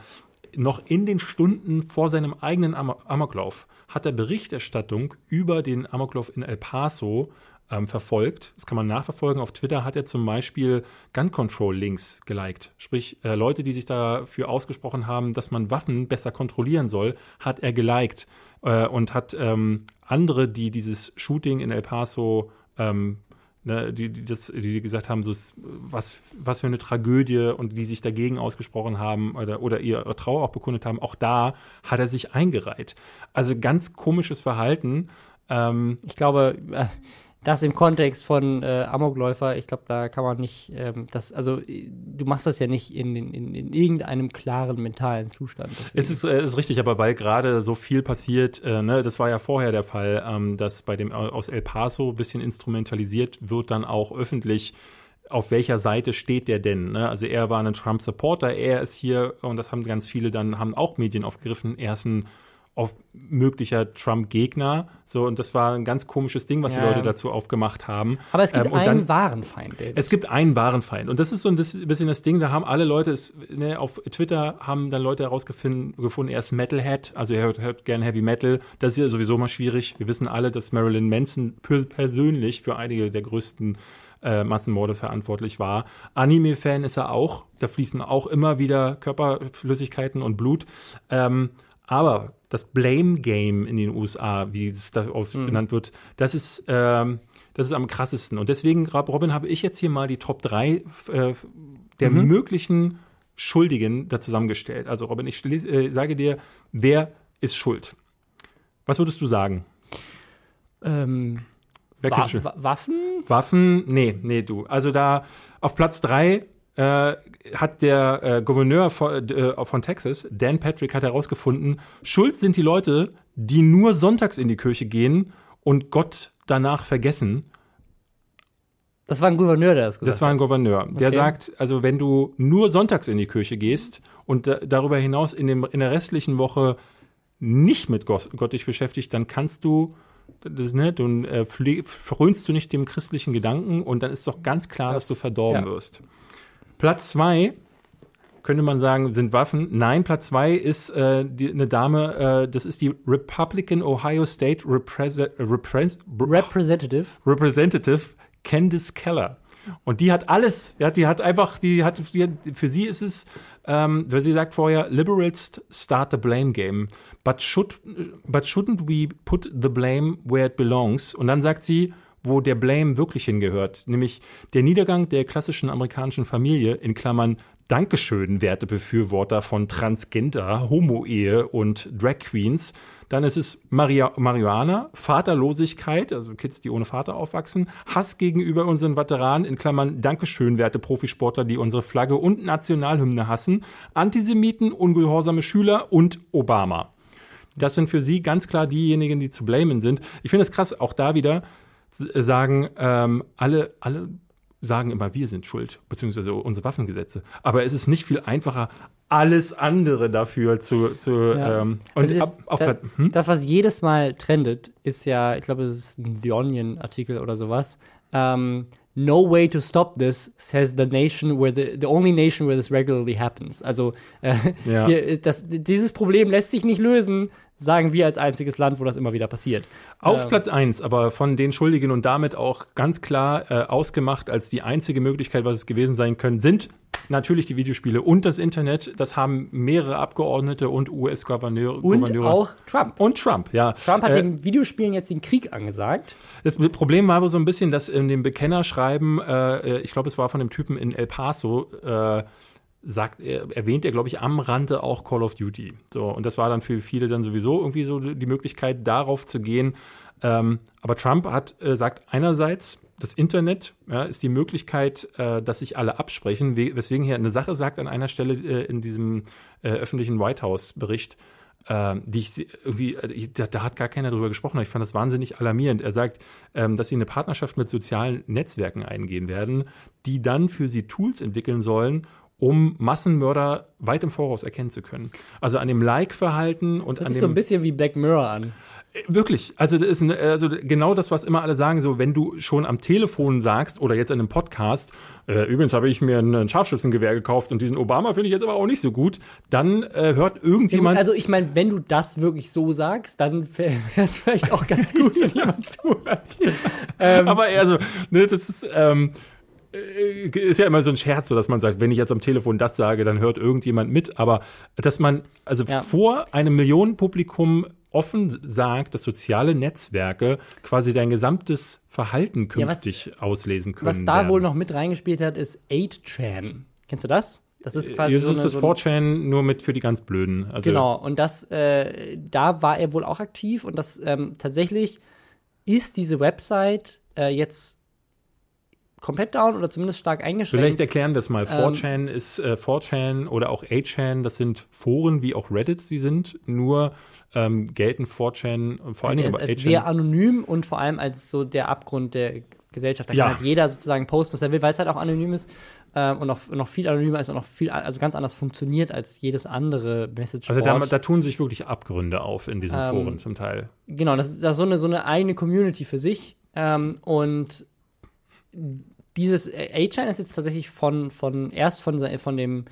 noch in den Stunden vor seinem eigenen Am Amoklauf hat er Berichterstattung über den Amoklauf in El Paso ähm, verfolgt. Das kann man nachverfolgen. Auf Twitter hat er zum Beispiel Gun Control Links geliked. Sprich, äh, Leute, die sich dafür ausgesprochen haben, dass man Waffen besser kontrollieren soll, hat er geliked äh, und hat ähm, andere, die dieses Shooting in El Paso ähm, ne, die, die, das, die gesagt haben, so was, was für eine Tragödie und die sich dagegen ausgesprochen haben oder, oder ihre Trauer auch bekundet haben, auch da hat er sich eingereiht. Also ganz komisches Verhalten. Ähm, ich glaube, äh, das im Kontext von äh, Amokläufer, ich glaube, da kann man nicht, ähm, das, also du machst das ja nicht in, in, in irgendeinem klaren mentalen Zustand. Es ist, äh, ist richtig, aber weil gerade so viel passiert, äh, ne, das war ja vorher der Fall, ähm, dass bei dem aus El Paso ein bisschen instrumentalisiert wird, dann auch öffentlich auf welcher Seite steht der denn? Ne? Also er war ein Trump-Supporter, er ist hier, und das haben ganz viele dann, haben auch Medien aufgegriffen, er ist ein auch möglicher Trump-Gegner. So, und das war ein ganz komisches Ding, was Ja. die Leute dazu aufgemacht haben. Aber es gibt Ähm, einen dann- wahren Feind, David. es gibt einen wahren Feind. Und das ist so ein bisschen das Ding, da haben alle Leute, es, ne, auf Twitter haben dann Leute herausgefunden, gefunden, er ist Metalhead, also er hört, hört gerne Heavy Metal. Das ist ja sowieso mal schwierig. Wir wissen alle, dass Marilyn Manson per persönlich für einige der größten äh, Massenmorde verantwortlich war. Anime-Fan ist er auch. Da fließen auch immer wieder Körperflüssigkeiten und Blut. Ähm, aber das Blame Game in den USA, wie es da oft genannt wird, das ist, ähm, das ist am krassesten. Und deswegen, Robin, habe ich jetzt hier mal die Top 3 äh, der möglichen Schuldigen da zusammengestellt. Also, Robin, ich äh, sage dir, wer ist schuld? Was würdest du sagen? ähm, Wer Wa Waffen? Waffen? Nee, nee, du. Also da auf Platz drei äh, hat der äh, Gouverneur von, äh, von Texas, Dan Patrick, hat herausgefunden, schuld sind die Leute, die nur sonntags in die Kirche gehen und Gott danach vergessen. Das war ein Gouverneur, der das gesagt Das war ein Gouverneur. Der Okay. sagt, also wenn du nur sonntags in die Kirche gehst und da, darüber hinaus in, dem, in der restlichen Woche nicht mit Gott, Gott dich beschäftigt, dann kannst du, das, ne, dann äh, frönst du nicht dem christlichen Gedanken und dann ist doch ganz klar, Das- dass du verdorben ja. wirst. Platz zwei könnte man sagen, sind Waffen. Nein, Platz zwei ist äh, die, eine Dame, äh, das ist die Republican Ohio State Repres Repres Representative. Representative Candice Keller. Und die hat alles, ja, die hat einfach, die hat, die hat für sie ist es, ähm, weil sie sagt vorher, Liberals start the blame game, but should, but shouldn't we put the blame where it belongs? Und dann sagt sie, wo der Blame wirklich hingehört, nämlich der Niedergang der klassischen amerikanischen Familie, in Klammern Dankeschön, werte Befürworter von Transgender, Homo-Ehe und Drag Queens. Dann ist es Maria Marihuana, Vaterlosigkeit, also Kids, die ohne Vater aufwachsen, Hass gegenüber unseren Veteranen, in Klammern Dankeschön, werte Profisportler, die unsere Flagge und Nationalhymne hassen, Antisemiten, ungehorsame Schüler und Obama. Das sind für sie ganz klar diejenigen, die zu blamen sind. Ich finde es krass, auch da wieder sagen ähm, alle, alle sagen immer, wir sind schuld, beziehungsweise unsere Waffengesetze. Aber es ist nicht viel einfacher, alles andere dafür zu, zu Ja. ähm, und Das, ist, ab, auf das, hm? das, was jedes Mal trendet, ist ja, ich glaube, es ist ein The Onion-Artikel oder sowas. Ähm, no way to stop this, says the nation where the, the only nation where this regularly happens. Also äh, Ja. wir, das, dieses Problem lässt sich nicht lösen, sagen wir als einziges Land, wo das immer wieder passiert. Auf Ähm, Platz 1, aber von den Schuldigen und damit auch ganz klar äh, ausgemacht als die einzige Möglichkeit, was es gewesen sein können, sind natürlich die Videospiele und das Internet. Das haben mehrere Abgeordnete und US-Gouverneure. Und Gouverneure- auch Trump. Und Trump, ja. Trump hat Äh, den Videospielen jetzt den Krieg angesagt. Das Problem war wohl so ein bisschen, dass in dem Bekennerschreiben, äh, ich glaube, es war von dem Typen in El Paso, äh, sagt, er, erwähnt er, glaube ich, am Rande auch Call of Duty. So, und das war dann für viele dann sowieso irgendwie so die Möglichkeit, darauf zu gehen. Ähm, aber Trump hat, äh, sagt einerseits, das Internet ja, ist die Möglichkeit, äh, dass sich alle absprechen, we weswegen er eine Sache sagt an einer Stelle äh, in diesem äh, öffentlichen White House-Bericht, ähm, die ich irgendwie, äh, ich, da, da hat gar keiner drüber gesprochen, aber ich fand das wahnsinnig alarmierend. Er sagt, ähm, dass sie eine Partnerschaft mit sozialen Netzwerken eingehen werden, die dann für sie Tools entwickeln sollen, um Massenmörder weit im Voraus erkennen zu können. Also an dem Like-Verhalten und Das an ist dem so ein bisschen wie Black Mirror an. Wirklich, also das ist ein, also genau das, was immer alle sagen, so wenn du schon am Telefon sagst oder jetzt in einem Podcast, äh, übrigens habe ich mir ein, Scharfschützengewehr gekauft und diesen Obama finde ich jetzt aber auch nicht so gut, dann äh, hört irgendjemand. Also ich meine, wenn du das wirklich so sagst, dann wäre es vielleicht auch ganz gut, wenn jemand zuhört. Ähm, aber eher so, ne, das ist, ähm, äh, ist ja immer so ein Scherz, so dass man sagt, wenn ich jetzt am Telefon das sage, dann hört irgendjemand mit. Aber dass man also Ja. vor einem Millionenpublikum offen sagt, dass soziale Netzwerke quasi dein gesamtes Verhalten Ja, was- künftig auslesen können. was da werden. wohl noch mit reingespielt hat, ist 8chan. Kennst du das? Das ist quasi Jetzt so ist eine, das so ein- 4chan nur mit für die ganz Blöden. Also, Genau, und das, äh, da war er wohl auch aktiv und das ähm, tatsächlich ist diese Website äh, jetzt komplett down oder zumindest stark eingeschränkt. Vielleicht erklären wir es Ähm, mal. 4chan ist äh, 4chan oder auch 8chan, das sind Foren wie auch Reddit sie sind, nur ähm, gelten 4chan und vor allen Der Dingen ist aber als 8chan. sehr anonym und vor allem als so der Abgrund der Gesellschaft. Da Ja. kann halt jeder sozusagen posten, was er will, weil es halt auch anonym ist. ähm, und noch, noch viel anonymer ist und noch viel, also ganz anders funktioniert als jedes andere Message. Also da, da, tun sich wirklich Abgründe auf in diesen ähm, Foren zum Teil. Genau, das ist, das ist so, eine, so eine eigene Community für sich. Ähm, und dieses A-Chain ist jetzt tatsächlich von, von erst von, von dem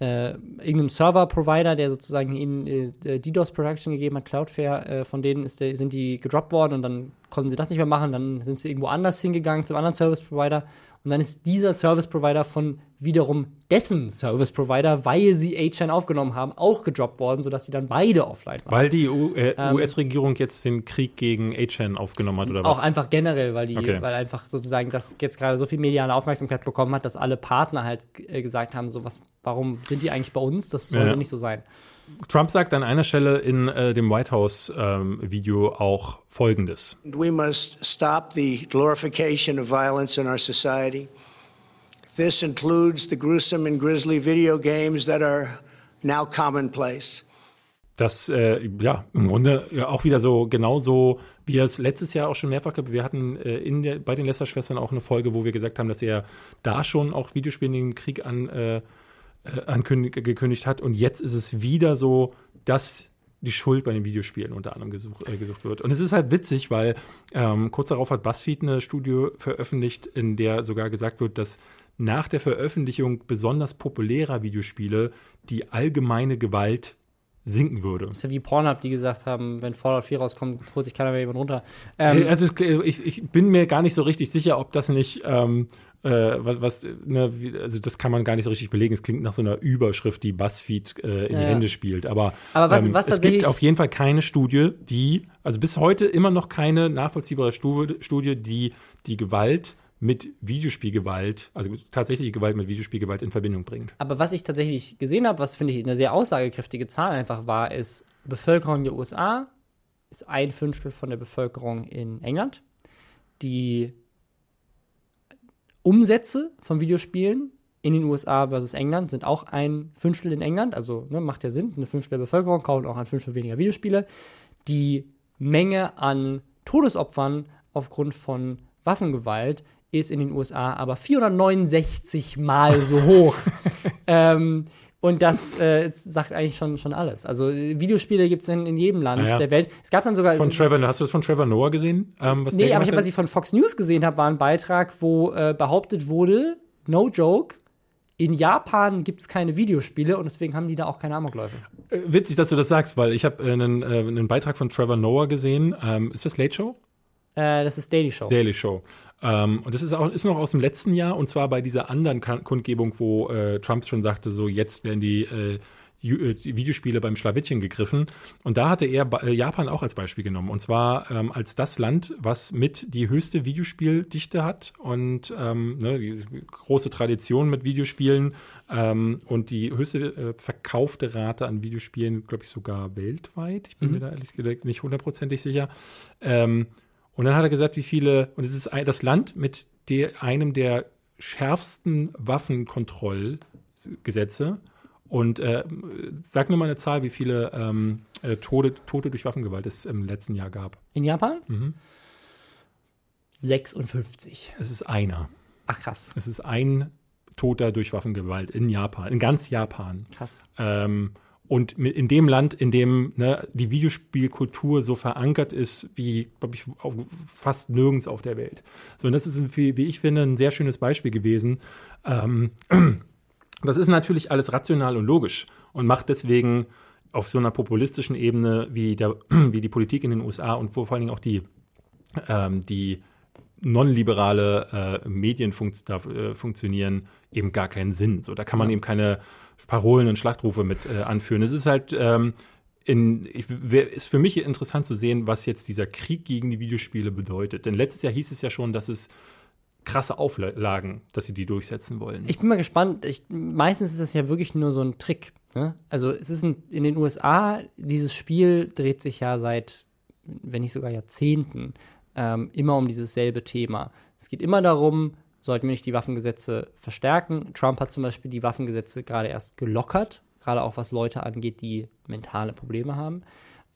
äh, irgendeinem Server-Provider, der sozusagen ihnen äh, DDoS Production gegeben hat, Cloudflare, äh, von denen ist, sind die gedroppt worden und dann konnten sie das nicht mehr machen, dann sind sie irgendwo anders hingegangen zum anderen Service-Provider und dann ist dieser Service Provider von wiederum dessen Service Provider, weil sie A-Chain aufgenommen haben, auch gedroppt worden, sodass sie dann beide offline waren. Weil die äh, ähm, US-Regierung jetzt den Krieg gegen A-Chain aufgenommen hat, oder was? Auch einfach generell, weil die, okay. weil einfach sozusagen das jetzt gerade so viel mediale Aufmerksamkeit bekommen hat, dass alle Partner halt äh, gesagt haben, so was, warum sind die eigentlich bei uns? Das soll ja. nicht so sein. Trump sagt an einer Stelle in äh, dem White House ähm, Video auch Folgendes: We must stop the glorification of violence in our society. This includes the gruesome and grisly video games that are now commonplace. Das, äh, ja, im Grunde auch wieder so genauso, wie es letztes Jahr auch schon mehrfach gehabt Wir hatten äh, in der, bei den Lester-Schwestern auch eine Folge, wo wir gesagt haben, dass er da schon auch Videospielen den Krieg an äh, äh, angekündigt hat. Und jetzt ist es wieder so, dass die Schuld bei den Videospielen unter anderem gesucht, äh, gesucht wird. Und es ist halt witzig, weil ähm, kurz darauf hat BuzzFeed eine Studie veröffentlicht, in der sogar gesagt wird, dass nach der Veröffentlichung besonders populärer Videospiele die allgemeine Gewalt sinken würde. Das ist ja wie Pornhub, die gesagt haben, wenn Fallout 4 rauskommt, holt sich keiner mehr jemand runter. Ähm, also ich, ich, bin mir gar nicht so richtig sicher, ob das nicht ähm, äh, was, was ne, also das kann man gar nicht so richtig belegen. Es klingt nach so einer Überschrift, die BuzzFeed äh, in ja. die Hände spielt. Aber, Aber was, ähm, was es gibt auf jeden Fall keine Studie, die, also bis heute immer noch keine nachvollziehbare Studie, die die Gewalt mit Videospielgewalt, also tatsächliche Gewalt mit Videospielgewalt in Verbindung bringt. Aber was ich tatsächlich gesehen habe, was finde ich eine sehr aussagekräftige Zahl einfach war, ist, Bevölkerung der USA ist ein Fünftel von der Bevölkerung in England. Die Umsätze von Videospielen in den USA versus England sind auch ein Fünftel in England, also ne, macht ja Sinn, eine Fünftel der Bevölkerung kauft auch ein Fünftel weniger Videospiele. Die Menge an Todesopfern aufgrund von Waffengewalt ist in den USA aber 469 Mal so hoch. ähm, und das äh, sagt eigentlich schon, schon alles. Also Videospiele gibt es in, in jedem Land ja. der Welt. Es gab dann sogar. Von Trevor, hast du das von Trevor Noah gesehen? Ähm, nee, aber ich was ich von Fox News gesehen habe, war ein Beitrag, wo äh, behauptet wurde, no joke, in Japan gibt es keine Videospiele und deswegen haben die da auch keine Amokläufe. Äh, witzig, dass du das sagst, weil ich habe äh, einen, äh, einen Beitrag von Trevor Noah gesehen. Ähm, ist das Late Show? Äh, das ist Daily Show. Daily Show. Ähm, und das ist auch ist noch aus dem letzten Jahr und zwar bei dieser anderen Kundgebung, wo äh, Trump schon sagte, so jetzt werden die, äh, äh, Videospiele beim Schlawittchen gegriffen. Und da hatte er äh, Japan auch als Beispiel genommen. Und zwar ähm, als das Land, was mit die höchste Videospieldichte hat und ähm, ne, die große Tradition mit Videospielen ähm, und die höchste äh, verkaufte Rate an Videospielen, glaube ich, sogar weltweit. Ich bin mhm. mir da ehrlich gesagt nicht hundertprozentig sicher. Ähm, und dann hat er gesagt, wie viele, und es ist das Land mit der, einem der schärfsten Waffenkontrollgesetze. Und äh, sag nur mal eine Zahl, wie viele ähm, äh, Tode, Tote durch Waffengewalt es im letzten Jahr gab. In Japan? Mhm. 56. Es ist einer. Ach krass. Es ist ein Toter durch Waffengewalt in Japan, in ganz Japan. Krass. Ähm, und in dem Land, in dem ne, die Videospielkultur so verankert ist, wie, glaube ich, fast nirgends auf der Welt. So, und das ist, ein, wie ich finde, ein sehr schönes Beispiel gewesen. Ähm, das ist natürlich alles rational und logisch und macht deswegen auf so einer populistischen Ebene wie, der, wie die Politik in den USA und vor allen Dingen auch die, ähm, die non-liberale äh, Medien funkt, da, äh, funktionieren, eben gar keinen Sinn. So, da kann man ja. eben keine Parolen und Schlachtrufe mit äh, anführen. Es ist halt ähm, in, ich, ist für mich interessant zu sehen, was jetzt dieser Krieg gegen die Videospiele bedeutet. Denn letztes Jahr hieß es ja schon, dass es krasse Auflagen, dass sie die durchsetzen wollen. Ich bin mal gespannt. Ich, meistens ist das ja wirklich nur so ein Trick. Ne? Also es ist ein, in den USA, dieses Spiel dreht sich ja seit, wenn nicht sogar Jahrzehnten, ähm, immer um dieses selbe Thema. Es geht immer darum, sollten wir nicht die Waffengesetze verstärken. Trump hat zum Beispiel die Waffengesetze gerade erst gelockert, gerade auch was Leute angeht, die mentale Probleme haben.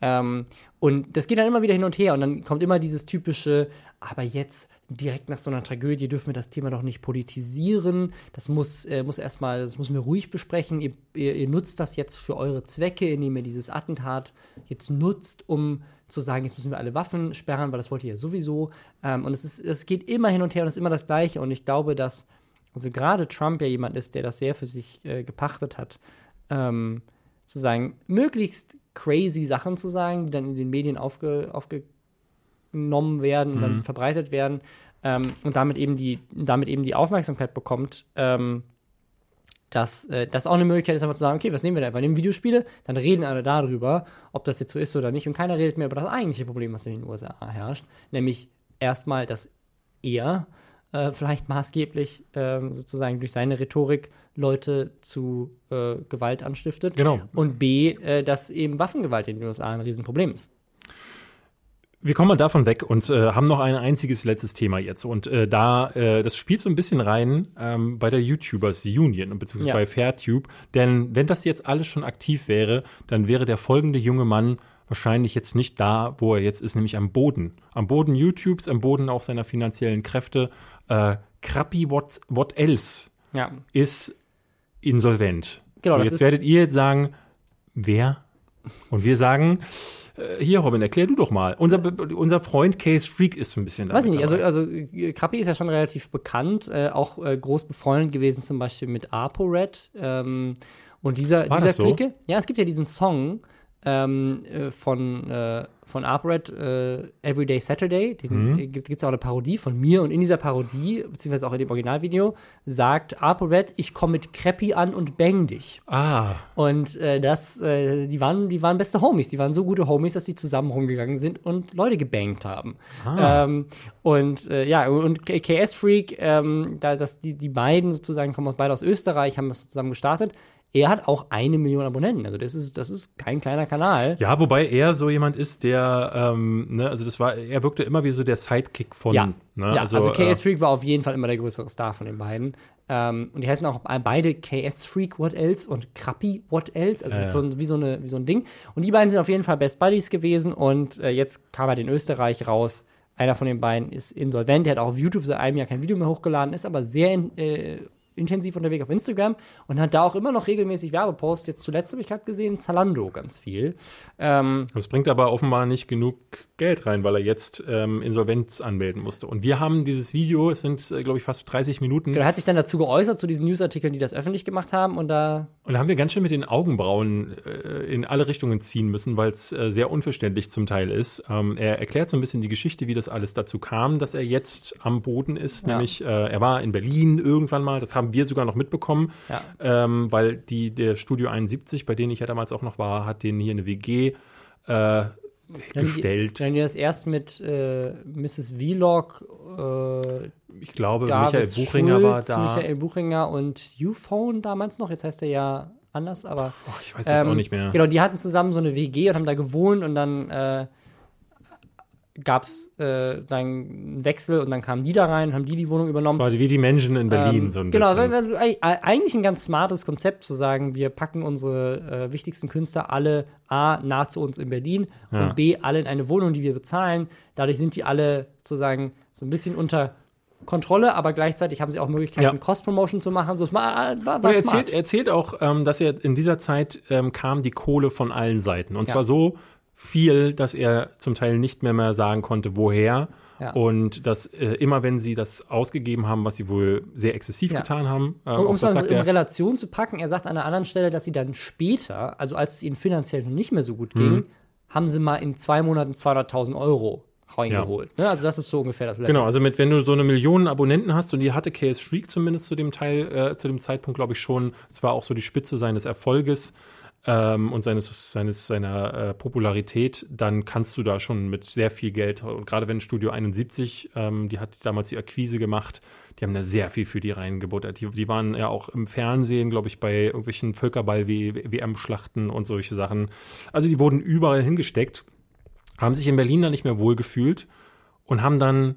Ähm, und das geht dann immer wieder hin und her und dann kommt immer dieses typische, aber jetzt direkt nach so einer Tragödie dürfen wir das Thema doch nicht politisieren. Das muss, äh, muss erstmal, das müssen wir ruhig besprechen. Ihr, ihr, ihr, nutzt das jetzt für eure Zwecke, indem ihr dieses Attentat jetzt nutzt, um zu sagen, jetzt müssen wir alle Waffen sperren, weil das wollt ihr ja sowieso. Ähm, und es, ist, es geht immer hin und her und es ist immer das Gleiche. Und ich glaube, dass also gerade Trump ja jemand ist, der das sehr für sich äh, gepachtet hat, ähm, zu sagen, möglichst crazy Sachen zu sagen, die dann in den Medien aufge, aufgenommen werden, mhm. dann verbreitet werden ähm, und damit eben die, damit eben die Aufmerksamkeit bekommt. Ähm, dass äh, das auch eine Möglichkeit ist, einfach zu sagen, okay, was nehmen wir da? Wir nehmen Videospiele, dann reden alle darüber, ob das jetzt so ist oder nicht. Und keiner redet mehr über das eigentliche Problem, was in den USA herrscht. Nämlich erstmal, dass er äh, vielleicht maßgeblich äh, sozusagen durch seine Rhetorik Leute zu äh, Gewalt anstiftet. Genau. Und B, äh, dass eben Waffengewalt in den USA ein Riesenproblem ist. Wir kommen mal davon weg und äh, haben noch ein einziges letztes Thema jetzt. Und äh, da, äh, das spielt so ein bisschen rein ähm, bei der YouTubers Union, beziehungsweise ja. bei Fairtube. Denn wenn das jetzt alles schon aktiv wäre, dann wäre der folgende junge Mann wahrscheinlich jetzt nicht da, wo er jetzt ist, nämlich am Boden. Am Boden YouTubes, am Boden auch seiner finanziellen Kräfte. Äh, Krappi What, What Else ja. ist insolvent. Genau, so, jetzt werdet ihr jetzt sagen, wer? Und wir sagen, äh, hier, Robin, erklär du doch mal. Unser, unser Freund Case Freak ist so ein bisschen da. Weiß ich nicht, also, also Krappi ist ja schon relativ bekannt, äh, auch äh, groß befreundet gewesen, zum Beispiel mit ApoRed. Ähm, und dieser, War dieser so? Clique, ja, es gibt ja diesen Song ähm, äh, von äh, von ARPANET äh, Everyday Saturday. Den mhm. gibt es auch eine Parodie von mir. Und in dieser Parodie, beziehungsweise auch in dem Originalvideo, sagt ARPANET, ich komme mit Crappy an und bang dich. Ah. Und äh, das, äh, die, waren, die waren beste Homies. Die waren so gute Homies, dass die zusammen rumgegangen sind und Leute gebankt haben. Ah. Ähm, und äh, ja, und KS Freak, ähm, da, das, die, die beiden sozusagen kommen beide aus Österreich, haben das zusammen gestartet er hat auch eine Million Abonnenten. Also das ist, das ist kein kleiner Kanal. Ja, wobei er so jemand ist, der, ähm, ne, also das war, er wirkte immer wie so der Sidekick von. Ja, ne? ja also, also KS Freak äh, war auf jeden Fall immer der größere Star von den beiden. Ähm, und die heißen auch beide KS Freak What Else und Krappi What Else. Also äh, ist so ein, wie, so eine, wie so ein Ding. Und die beiden sind auf jeden Fall Best Buddies gewesen und äh, jetzt kam er in Österreich raus. Einer von den beiden ist insolvent. Der hat auch auf YouTube seit einem Jahr kein Video mehr hochgeladen, ist aber sehr äh, intensiv unterwegs auf Instagram und hat da auch immer noch regelmäßig Werbeposts. Jetzt zuletzt habe ich gerade gesehen, Zalando ganz viel. Ähm, das bringt aber offenbar nicht genug Geld rein, weil er jetzt ähm, Insolvenz anmelden musste. Und wir haben dieses Video, es sind, äh, glaube ich, fast 30 Minuten. Genau, er hat sich dann dazu geäußert, zu diesen Newsartikeln, die das öffentlich gemacht haben. Und da. Und da haben wir ganz schön mit den Augenbrauen äh, in alle Richtungen ziehen müssen, weil es äh, sehr unverständlich zum Teil ist. Ähm, er erklärt so ein bisschen die Geschichte, wie das alles dazu kam, dass er jetzt am Boden ist. Ja. Nämlich, äh, er war in Berlin irgendwann mal, das haben wir sogar noch mitbekommen, ja. ähm, weil die, der Studio 71, bei denen ich ja damals auch noch war, hat denen hier eine WG äh, gestellt. Wenn die das erst mit äh, Mrs. Vlog, äh, ich glaube, Davis Michael Buchinger Schulz, war da. Michael Buchinger und Uphone damals noch, jetzt heißt er ja anders, aber. Oh, ich weiß jetzt ähm, auch nicht mehr. Genau, die hatten zusammen so eine WG und haben da gewohnt und dann äh, gab es äh, dann einen Wechsel und dann kamen die da rein und haben die die Wohnung übernommen. Das war wie die Menschen in Berlin ähm, so ein genau, bisschen. Genau, eigentlich ein ganz smartes Konzept zu sagen, wir packen unsere äh, wichtigsten Künstler alle A, nah zu uns in Berlin ja. und B, alle in eine Wohnung, die wir bezahlen. Dadurch sind die alle sozusagen so ein bisschen unter Kontrolle, aber gleichzeitig haben sie auch Möglichkeiten, ja. Cross-Promotion zu machen. So, war, war, war er erzählt, erzählt auch, ähm, dass er in dieser Zeit ähm, kam die Kohle von allen Seiten. Und ja. zwar so, viel, dass er zum Teil nicht mehr, mehr sagen konnte, woher. Ja. Und dass äh, immer, wenn sie das ausgegeben haben, was sie wohl sehr exzessiv ja. getan haben, äh, um es mal in Relation zu packen, er sagt an einer anderen Stelle, dass sie dann später, also als es ihnen finanziell nicht mehr so gut ging, mhm. haben sie mal in zwei Monaten 200.000 Euro reingeholt. Ja. Ne? Also das ist so ungefähr das Level. Genau, also mit, wenn du so eine Million Abonnenten hast und die hatte KS Freak zumindest zu dem Teil, äh, zu dem Zeitpunkt, glaube ich schon, es war auch so die Spitze seines Erfolges, ähm, und seines, seines, seiner äh, Popularität, dann kannst du da schon mit sehr viel Geld, und gerade wenn Studio 71, ähm, die hat damals die Akquise gemacht, die haben da sehr viel für die reingebuttert. Die, die waren ja auch im Fernsehen, glaube ich, bei irgendwelchen Völkerball-WM-Schlachten und solche Sachen. Also die wurden überall hingesteckt, haben sich in Berlin dann nicht mehr wohlgefühlt und haben dann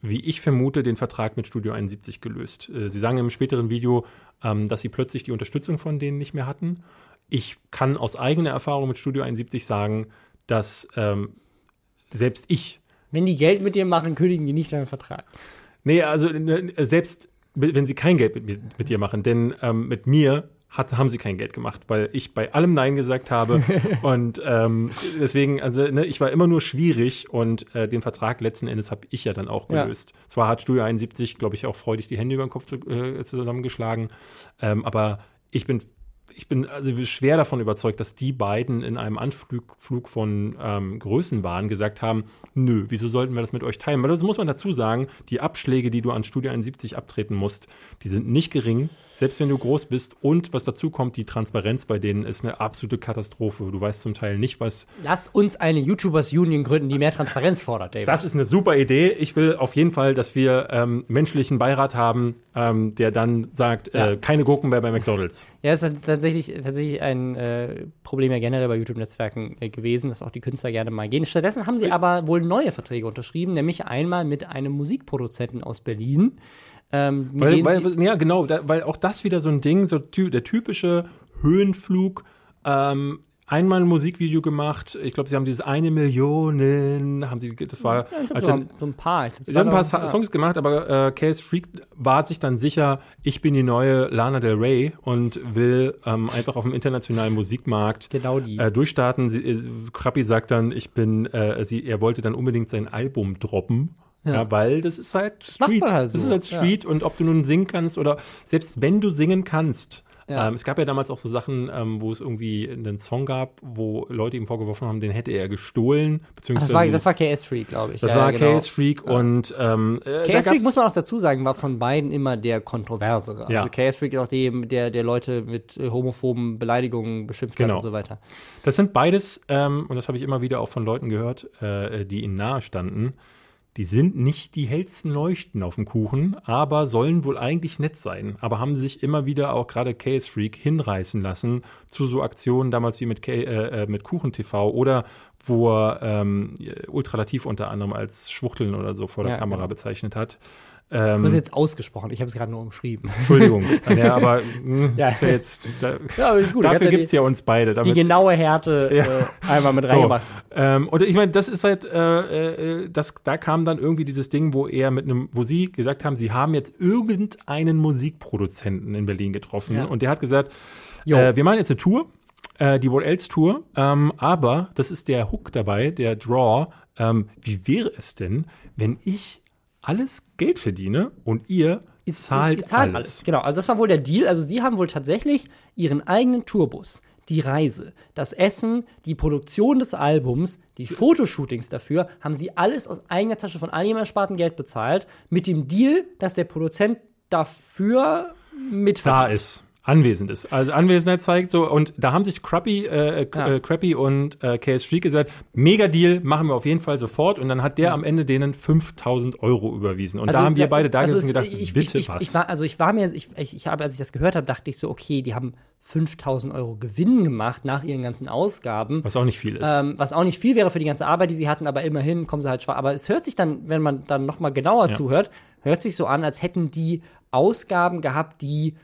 wie ich vermute, den Vertrag mit Studio 71 gelöst. Äh, sie sagen im späteren Video, ähm, dass sie plötzlich die Unterstützung von denen nicht mehr hatten ich kann aus eigener Erfahrung mit Studio 71 sagen, dass ähm, selbst ich. Wenn die Geld mit dir machen, kündigen die nicht deinen Vertrag. Nee, also ne, selbst wenn sie kein Geld mit, mir, mit dir machen, denn ähm, mit mir hat, haben sie kein Geld gemacht, weil ich bei allem Nein gesagt habe. und ähm, deswegen, also ne, ich war immer nur schwierig und äh, den Vertrag letzten Endes habe ich ja dann auch gelöst. Ja. Zwar hat Studio 71, glaube ich, auch freudig die Hände über den Kopf zu, äh, zusammengeschlagen, ähm, aber ich bin ich bin also schwer davon überzeugt, dass die beiden in einem Anflug Flug von ähm, Größenwahn gesagt haben, nö, wieso sollten wir das mit euch teilen? Weil das muss man dazu sagen, die Abschläge, die du an Studio 71 abtreten musst, die sind nicht gering selbst wenn du groß bist. Und was dazu kommt, die Transparenz bei denen ist eine absolute Katastrophe. Du weißt zum Teil nicht, was. Lass uns eine YouTubers Union gründen, die mehr Transparenz fordert, David. Das ist eine super Idee. Ich will auf jeden Fall, dass wir ähm, menschlichen Beirat haben, ähm, der dann sagt, äh, ja. äh, keine Gurken mehr bei McDonalds. Ja, es ist tatsächlich, tatsächlich ein äh, Problem ja generell bei YouTube-Netzwerken äh, gewesen, dass auch die Künstler gerne mal gehen. Stattdessen haben sie aber wohl neue Verträge unterschrieben, nämlich einmal mit einem Musikproduzenten aus Berlin ähm, weil, weil, ja, genau, da, weil auch das wieder so ein Ding, so der typische Höhenflug. Ähm, einmal ein Musikvideo gemacht. Ich glaube, sie haben dieses eine Million, haben sie, das war, ja, ich als so, ein, so ein paar. sie haben ein paar ja. Songs gemacht, aber äh, Case Freak war sich dann sicher, ich bin die neue Lana Del Rey und will ähm, einfach auf dem internationalen Musikmarkt genau. Äh, durchstarten. Sie, äh, Krappi sagt dann, ich bin, äh, sie, er wollte dann unbedingt sein Album droppen. Ja. ja. weil das ist halt Street. Halt so. Das ist halt Street ja. und ob du nun singen kannst oder selbst wenn du singen kannst. Ja. Ähm, es gab ja damals auch so Sachen, ähm, wo es irgendwie einen Song gab, wo Leute ihm vorgeworfen haben, den hätte er gestohlen. Beziehungsweise Ach, das war, das war KS Freak, glaube ich. Das war genau. KS Freak und ähm, äh, KS Freak muss man auch dazu sagen, war von beiden immer der kontroversere. Also KS Freak ist auch der, der, der Leute mit äh, homophoben Beleidigungen beschimpft genau. hat und so weiter. Das sind beides, ähm, und das habe ich immer wieder auch von Leuten gehört, äh, die ihnen nahe standen die sind nicht die hellsten Leuchten auf dem Kuchen, aber sollen wohl eigentlich nett sein. Aber haben sich immer wieder auch gerade Chaos Freak hinreißen lassen zu so Aktionen damals wie mit, K äh, äh, mit Kuchen TV oder wo er ähm, Ultralativ unter anderem als Schwuchteln oder so vor der ja, Kamera genau. bezeichnet hat. Ähm, du hast jetzt ausgesprochen, ich habe es gerade nur umschrieben. Entschuldigung, ja, aber mh, hm, ja. Ist ja jetzt, da, ja, ist gut. dafür gibt es ja uns beide. Die genaue Härte ja. äh, einmal mit reingebracht. So, ähm, und ich meine, das ist halt, äh, äh, das, da kam dann irgendwie dieses Ding, wo er mit einem, wo sie gesagt haben, sie haben jetzt irgendeinen Musikproduzenten in Berlin getroffen ja. und der hat gesagt, äh, wir machen jetzt eine Tour, äh, die What Else Tour, ähm, aber das ist der Hook dabei, der Draw. Ähm, wie wäre es denn, wenn ich alles Geld verdiene und ihr zahlt, ihr zahlt alles. alles. Genau, also das war wohl der Deal. Also sie haben wohl tatsächlich ihren eigenen Tourbus, die Reise, das Essen, die Produktion des Albums, die Fotoshootings dafür, haben sie alles aus eigener Tasche von all ihrem ersparten Geld bezahlt, mit dem Deal, dass der Produzent dafür mitverdient. Da ist anwesend ist. Also Anwesenheit zeigt so und da haben sich Crappy, äh, äh ja. äh, Crappy und äh, KS Freak gesagt, mega Deal, machen wir auf jeden Fall sofort und dann hat der ja. am Ende denen 5000 Euro überwiesen und also, da haben wir beide da also gedacht, ich, bitte ich, was. Ich war, also ich war mir, ich, ich, ich habe, als ich das gehört habe, dachte ich so, okay, die haben 5000 Euro Gewinn gemacht nach ihren ganzen Ausgaben. Was auch nicht viel ist. Ähm, was auch nicht viel wäre für die ganze Arbeit, die sie hatten, aber immerhin kommen sie halt schwach. Aber es hört sich dann, wenn man dann noch mal genauer ja. zuhört, hört sich so an, als hätten die Ausgaben gehabt, die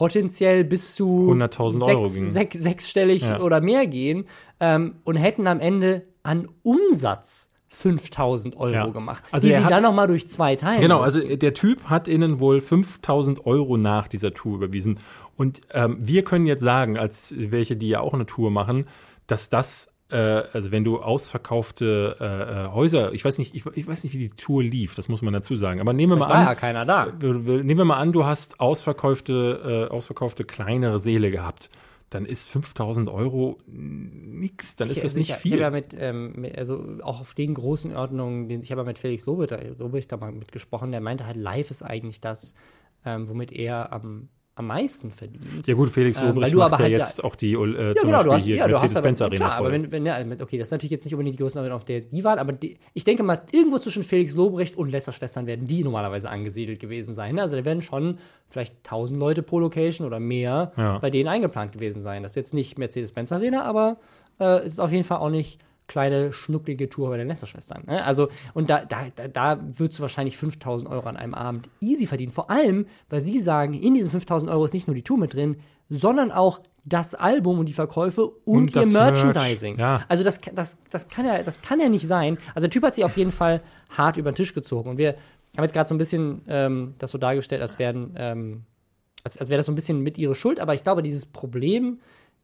potenziell bis zu 100.000 Euro sechs, sechs, sechsstellig ja. oder mehr gehen ähm, und hätten am Ende an Umsatz 5000 Euro ja. gemacht, also die sie hat, dann nochmal durch zwei teilen Genau, müssen. also der Typ hat ihnen wohl 5000 Euro nach dieser Tour überwiesen. Und ähm, wir können jetzt sagen, als welche, die ja auch eine Tour machen, dass das also wenn du ausverkaufte äh, äh, Häuser, ich weiß nicht, ich, ich, weiß nicht, wie die Tour lief, das muss man dazu sagen. Aber nehmen wir mal war an, ja keiner da. Nehmen wir mal an, du hast ausverkaufte, äh, ausverkaufte kleinere Seele gehabt. Dann ist 5000 Euro nix, dann ist ich, das nicht ich, viel. Ich habe ja mit, ähm, also auch auf den großen Ordnungen, den, ich habe ja mit Felix Lobrecht da mal mitgesprochen, der meinte halt, live ist eigentlich das, ähm, womit er am am meisten verdient. Ja gut, Felix ähm, Lobrecht ähm, macht ja halt jetzt auch die äh, ja, zum genau, Beispiel hast, hier ja, Mercedes-Benz Arena klar, voll. aber wenn, wenn ja, okay, das ist natürlich jetzt nicht unbedingt die Größenordnung, auf der die waren, aber die, ich denke mal, irgendwo zwischen Felix Lobrecht und Lesser-Schwestern werden die normalerweise angesiedelt gewesen sein. Also da werden schon vielleicht 1000 Leute pro Location oder mehr ja. bei denen eingeplant gewesen sein. Das ist jetzt nicht Mercedes-Benz Arena, aber äh, es ist auf jeden Fall auch nicht kleine, schnucklige Tour bei den Lästerschwestern. Ne? Also, und da, da, da, würdest du wahrscheinlich 5000 Euro an einem Abend easy verdienen. Vor allem, weil sie sagen, in diesen 5000 Euro ist nicht nur die Tour mit drin, sondern auch das Album und die Verkäufe und, und ihr Merchandising. Merch, ja. Also das, das, das, kann ja, das kann ja nicht sein. Also der Typ hat sich auf jeden Fall hart über den Tisch gezogen. Und wir haben jetzt gerade so ein bisschen ähm, das so dargestellt, als wären, ähm, als, als wäre das so ein bisschen mit ihre Schuld. Aber ich glaube, dieses Problem,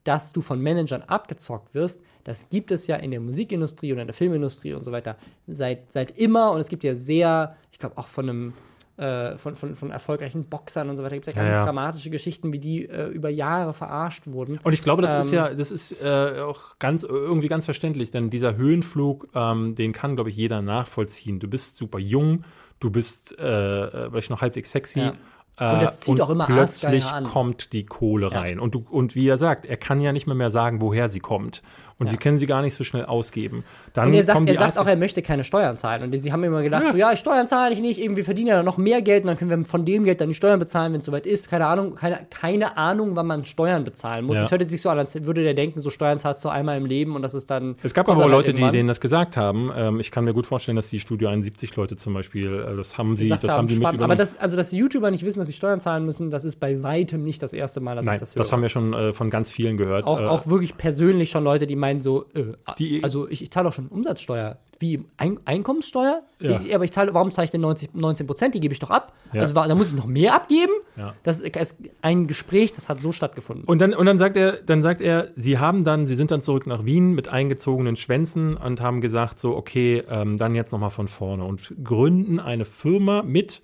dass du von Managern abgezockt wirst, das gibt es ja in der Musikindustrie und in der Filmindustrie und so weiter seit, seit immer. Und es gibt ja sehr, ich glaube auch von einem äh, von, von, von erfolgreichen Boxern und so weiter. Gibt es ja ganz ja, ja. dramatische Geschichten, wie die äh, über Jahre verarscht wurden. Und ich glaube, das ähm, ist ja, das ist äh, auch ganz irgendwie ganz verständlich, denn dieser Höhenflug, ähm, den kann, glaube ich, jeder nachvollziehen. Du bist super jung, du bist äh, vielleicht noch halbwegs sexy. Ja. Und das zieht und auch immer plötzlich kommt die Kohle rein. Und, du, und wie er sagt, er kann ja nicht mehr, mehr sagen, woher sie kommt und ja. sie können sie gar nicht so schnell ausgeben. Dann und er sagt, er sagt auch, er möchte keine Steuern zahlen. Und sie haben immer gedacht, ja. so, ja, Steuern zahle ich nicht, irgendwie verdiene er noch mehr Geld und dann können wir von dem Geld dann die Steuern bezahlen, wenn es soweit ist. Keine Ahnung, keine, keine Ahnung, wann man Steuern bezahlen muss. Es ja. hört sich so an, als würde der denken, so Steuern zahlst du einmal im Leben und das ist dann. Es gab aber auch Leute, die denen das gesagt haben. Ähm, ich kann mir gut vorstellen, dass die Studio 71 Leute zum Beispiel, äh, das haben sie, das haben, haben die mit Aber das, also, dass die YouTuber nicht wissen, dass sie Steuern zahlen müssen, das ist bei weitem nicht das erste Mal, dass Nein, ich das höre. Das haben wir schon äh, von ganz vielen gehört. Auch, äh, auch wirklich persönlich schon Leute, die meinen so, äh, die, also ich, ich zahle auch schon Umsatzsteuer. Wie Ein Einkommenssteuer? Ja. Ich, aber ich zahle, warum zahle ich denn 90, 19 Prozent? Die gebe ich doch ab. Ja. Also da muss ich noch mehr abgeben. Ja. Das ist ein Gespräch, das hat so stattgefunden. Und dann, und dann sagt er, dann sagt er, sie haben dann, sie sind dann zurück nach Wien mit eingezogenen Schwänzen und haben gesagt, so, okay, ähm, dann jetzt nochmal von vorne und gründen eine Firma mit,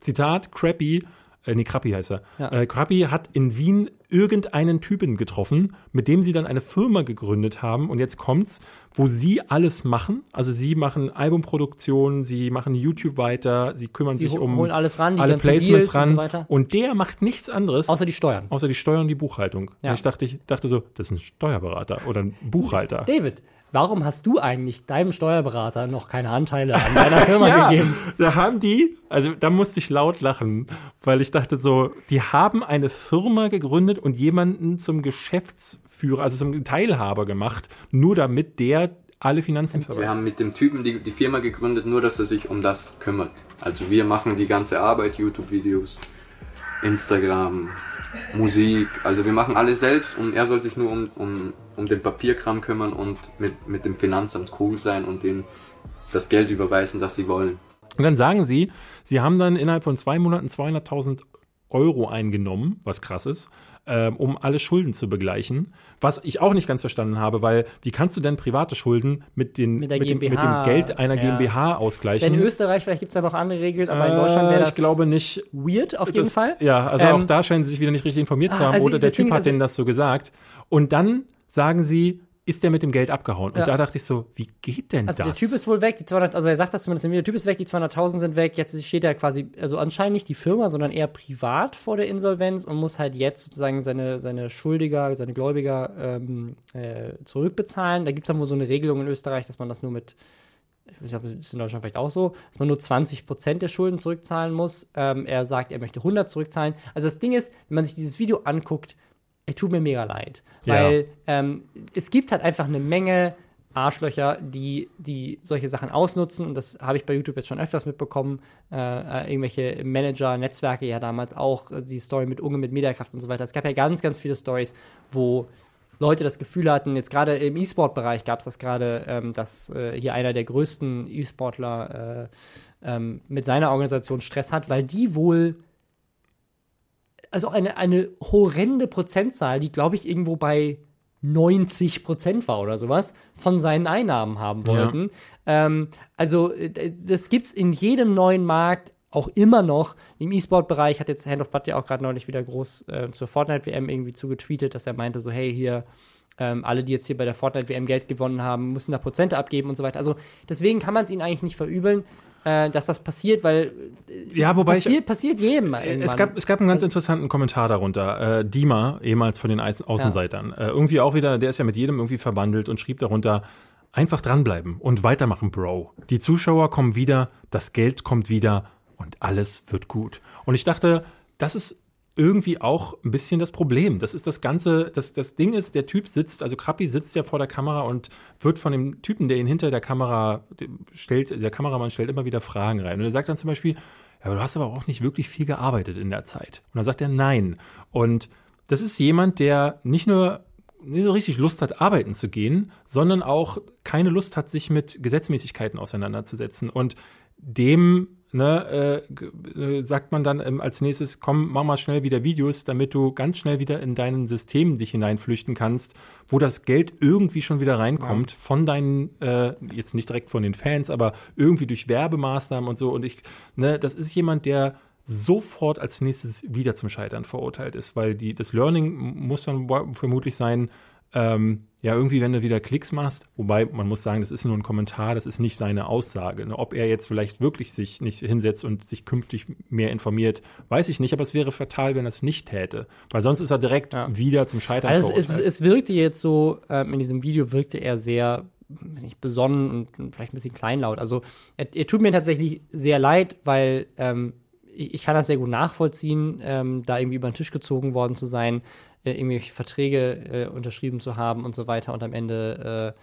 Zitat, crappy äh, nee, Krappi heißt er. Ja. Äh, Krappi hat in Wien irgendeinen Typen getroffen, mit dem sie dann eine Firma gegründet haben. Und jetzt kommt's, wo sie alles machen. Also sie machen Albumproduktion, sie machen YouTube weiter, sie kümmern sie sich um alles ran, alle Placements Deals ran. Und, so und, der macht nichts anderes. Außer die Steuern. Außer die Steuern und die Buchhaltung. Ja. Und ich dachte, ich dachte so, das ist ein Steuerberater oder ein Buchhalter. David, warum hast du eigentlich deinem Steuerberater noch keine Anteile an deiner Firma ja, gegeben? Da haben die, also da musste ich laut lachen, weil ich dachte so, die haben eine Firma gegründet und jemanden zum Geschäftsführer, also zum Teilhaber gemacht, nur damit der alle Finanzen verwaltet. Wir haben mit dem Typen die, die Firma gegründet, nur dass er sich um das kümmert. Also wir machen die ganze Arbeit, YouTube-Videos, Instagram, Musik, also wir machen alles selbst und er soll sich nur um, um, um den Papierkram kümmern und mit, mit dem Finanzamt cool sein und denen das Geld überweisen, das sie wollen. Und dann sagen sie, sie haben dann innerhalb von zwei Monaten 200.000 Euro eingenommen, was krass ist, ähm, um alle Schulden zu begleichen. Was ich auch nicht ganz verstanden habe, weil wie kannst du denn private Schulden mit, den, mit, mit, dem, mit dem, Geld einer ja. GmbH ausgleichen? In Österreich, vielleicht gibt es da noch andere Regeln, aber in Deutschland wäre das ich glaube nicht. weird auf jeden Fall. Ja, also ähm, auch da scheinen sie sich wieder nicht richtig informiert zu ah, haben also oder der Typ hat also, denen das so gesagt. Und dann sagen sie, ist der mit dem Geld abgehauen. Und ja. da dachte ich so, wie geht denn also das? Also der Typ ist wohl weg, die 200, also er sagt das zumindest, der Typ ist weg, die 200.000 sind weg, jetzt steht er quasi, also anscheinend nicht die Firma, sondern eher privat vor der Insolvenz und muss halt jetzt sozusagen seine, seine Schuldiger, seine Gläubiger ähm, äh, zurückbezahlen. Da gibt es dann wohl so eine Regelung in Österreich, dass man das nur mit, ich weiß nicht, ist in Deutschland vielleicht auch so, dass man nur 20 Prozent der Schulden zurückzahlen muss. Ähm, er sagt, er möchte 100 zurückzahlen. Also das Ding ist, wenn man sich dieses Video anguckt, es tut mir mega leid. Weil ja. ähm, es gibt halt einfach eine Menge Arschlöcher, die, die solche Sachen ausnutzen. Und das habe ich bei YouTube jetzt schon öfters mitbekommen. Äh, äh, irgendwelche Manager, Netzwerke ja damals auch, äh, die Story mit Unge, mit Mediakraft und so weiter. Es gab ja ganz, ganz viele Stories, wo Leute das Gefühl hatten, jetzt gerade im E-Sport-Bereich gab es das gerade, ähm, dass äh, hier einer der größten E-Sportler äh, ähm, mit seiner Organisation Stress hat, weil die wohl also eine, eine horrende Prozentzahl, die, glaube ich, irgendwo bei 90 Prozent war oder sowas, von seinen Einnahmen haben wollten. Ja. Ähm, also, das gibt es in jedem neuen Markt auch immer noch. Im E-Sport-Bereich hat jetzt Hand of Blood ja auch gerade neulich wieder groß äh, zur Fortnite-WM irgendwie zugetweetet, dass er meinte, so, hey, hier, ähm, alle, die jetzt hier bei der Fortnite-WM Geld gewonnen haben, müssen da Prozente abgeben und so weiter. Also, deswegen kann man es ihnen eigentlich nicht verübeln äh, dass das passiert, weil äh, ja, wobei passiert, ich, passiert jedem. Es gab, es gab einen ganz interessanten Kommentar darunter. Äh, Dima, ehemals von den Außenseitern, ja. äh, irgendwie auch wieder, der ist ja mit jedem irgendwie verwandelt und schrieb darunter, einfach dranbleiben und weitermachen, Bro. Die Zuschauer kommen wieder, das Geld kommt wieder und alles wird gut. Und ich dachte, das ist irgendwie auch ein bisschen das Problem. Das ist das Ganze, das, das Ding ist, der Typ sitzt, also Krappi sitzt ja vor der Kamera und wird von dem Typen, der ihn hinter der Kamera stellt, der Kameramann stellt immer wieder Fragen rein. Und er sagt dann zum Beispiel, ja, aber du hast aber auch nicht wirklich viel gearbeitet in der Zeit. Und dann sagt er nein. Und das ist jemand, der nicht nur nicht so richtig Lust hat, arbeiten zu gehen, sondern auch keine Lust hat, sich mit Gesetzmäßigkeiten auseinanderzusetzen. Und dem ne, äh, äh, sagt man dann ähm, als nächstes, komm, mach mal schnell wieder Videos, damit du ganz schnell wieder in deinen System dich hineinflüchten kannst, wo das Geld irgendwie schon wieder reinkommt ja. von deinen, äh, jetzt nicht direkt von den Fans, aber irgendwie durch Werbemaßnahmen und so. Und ich, ne, das ist jemand, der sofort als nächstes wieder zum Scheitern verurteilt ist, weil die, das Learning muss dann vermutlich sein, ähm, ja, irgendwie, wenn du wieder Klicks machst, wobei man muss sagen, das ist nur ein Kommentar, das ist nicht seine Aussage. Ne? Ob er jetzt vielleicht wirklich sich nicht hinsetzt und sich künftig mehr informiert, weiß ich nicht, aber es wäre fatal, wenn er es nicht täte. Weil sonst ist er direkt ja. wieder zum Scheitern also es, es, es, wirkte jetzt so, ähm, in diesem Video wirkte er sehr nicht besonnen und, und, vielleicht ein bisschen kleinlaut. Also er, er, tut mir tatsächlich sehr leid, weil ähm, ich, ich, kann das sehr gut nachvollziehen, ähm, da irgendwie über den Tisch gezogen worden zu sein äh, irgendwelche Verträge äh, unterschrieben zu haben und so weiter und am Ende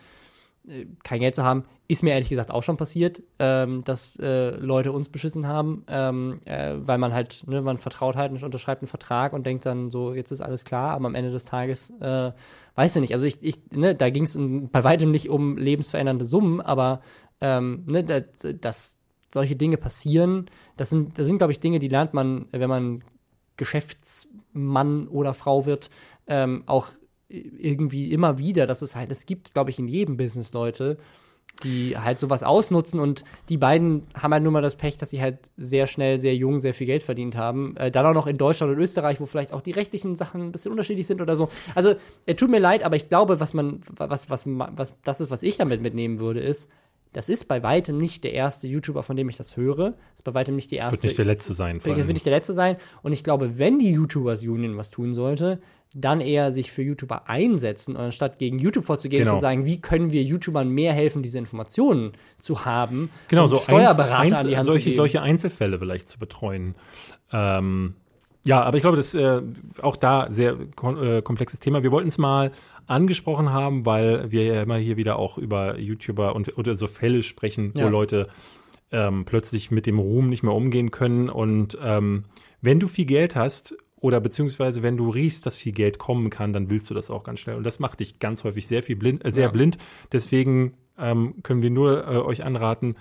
äh, äh, kein Geld zu haben. Ist mir ehrlich gesagt auch schon passiert, ähm, dass äh, Leute uns beschissen haben, ähm, äh, weil man halt, ne, man vertraut halt und unterschreibt einen Vertrag und denkt dann so, jetzt ist alles klar, aber am Ende des Tages, weiß ich nicht. Also ich, ich ne, da ging es bei weitem nicht um lebensverändernde Summen, aber ähm, ne, das, das solche Dinge passieren, das sind, das sind, glaube ich, Dinge, die lernt man, wenn man Geschäftsmann oder Frau wird, ähm, auch irgendwie immer wieder, dass es halt, es gibt, glaube ich, in jedem Business Leute, die halt sowas ausnutzen und die beiden haben halt nur mal das Pech, dass sie halt sehr schnell, sehr jung, sehr viel Geld verdient haben. Äh, dann auch noch in Deutschland und Österreich, wo vielleicht auch die rechtlichen Sachen ein bisschen unterschiedlich sind oder so. Also, es tut mir leid, aber ich glaube, was man, was, was, was, das ist, was ich damit mitnehmen würde, ist, das ist bei weitem nicht der erste YouTuber, von dem ich das höre. Das ist bei weitem nicht die erste. Das wird nicht der letzte sein. Das wird nicht der letzte sein. Und ich glaube, wenn die YouTubers Union was tun sollte, dann eher sich für YouTuber einsetzen, anstatt gegen YouTube vorzugehen, genau. zu sagen, wie können wir YouTubern mehr helfen, diese Informationen zu haben. Genau, so Steuerberater Einzel an die Hand solche, zu geben. solche Einzelfälle vielleicht zu betreuen. Ähm, ja, aber ich glaube, das ist äh, auch da sehr kom äh, komplexes Thema. Wir wollten es mal angesprochen haben, weil wir ja immer hier wieder auch über YouTuber und oder so Fälle sprechen, ja. wo Leute ähm, plötzlich mit dem Ruhm nicht mehr umgehen können. Und ähm, wenn du viel Geld hast oder beziehungsweise wenn du riechst, dass viel Geld kommen kann, dann willst du das auch ganz schnell. Und das macht dich ganz häufig sehr viel blind, äh, sehr ja. blind. Deswegen ähm, können wir nur äh, euch anraten,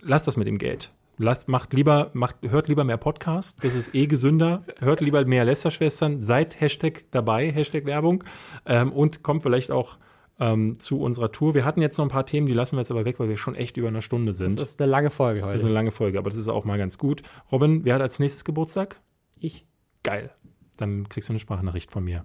lasst das mit dem Geld. Lasst, macht lieber, macht, hört lieber mehr Podcast, das ist eh gesünder. Hört lieber mehr Lästerschwestern, seid Hashtag dabei, Hashtag Werbung ähm, und kommt vielleicht auch ähm, zu unserer Tour. Wir hatten jetzt noch ein paar Themen, die lassen wir jetzt aber weg, weil wir schon echt über eine Stunde sind. Das ist eine lange Folge heute. Das ist eine lange Folge, aber das ist auch mal ganz gut. Robin, wer hat als nächstes Geburtstag? Ich. Geil. Dann kriegst du eine Sprachnachricht von mir.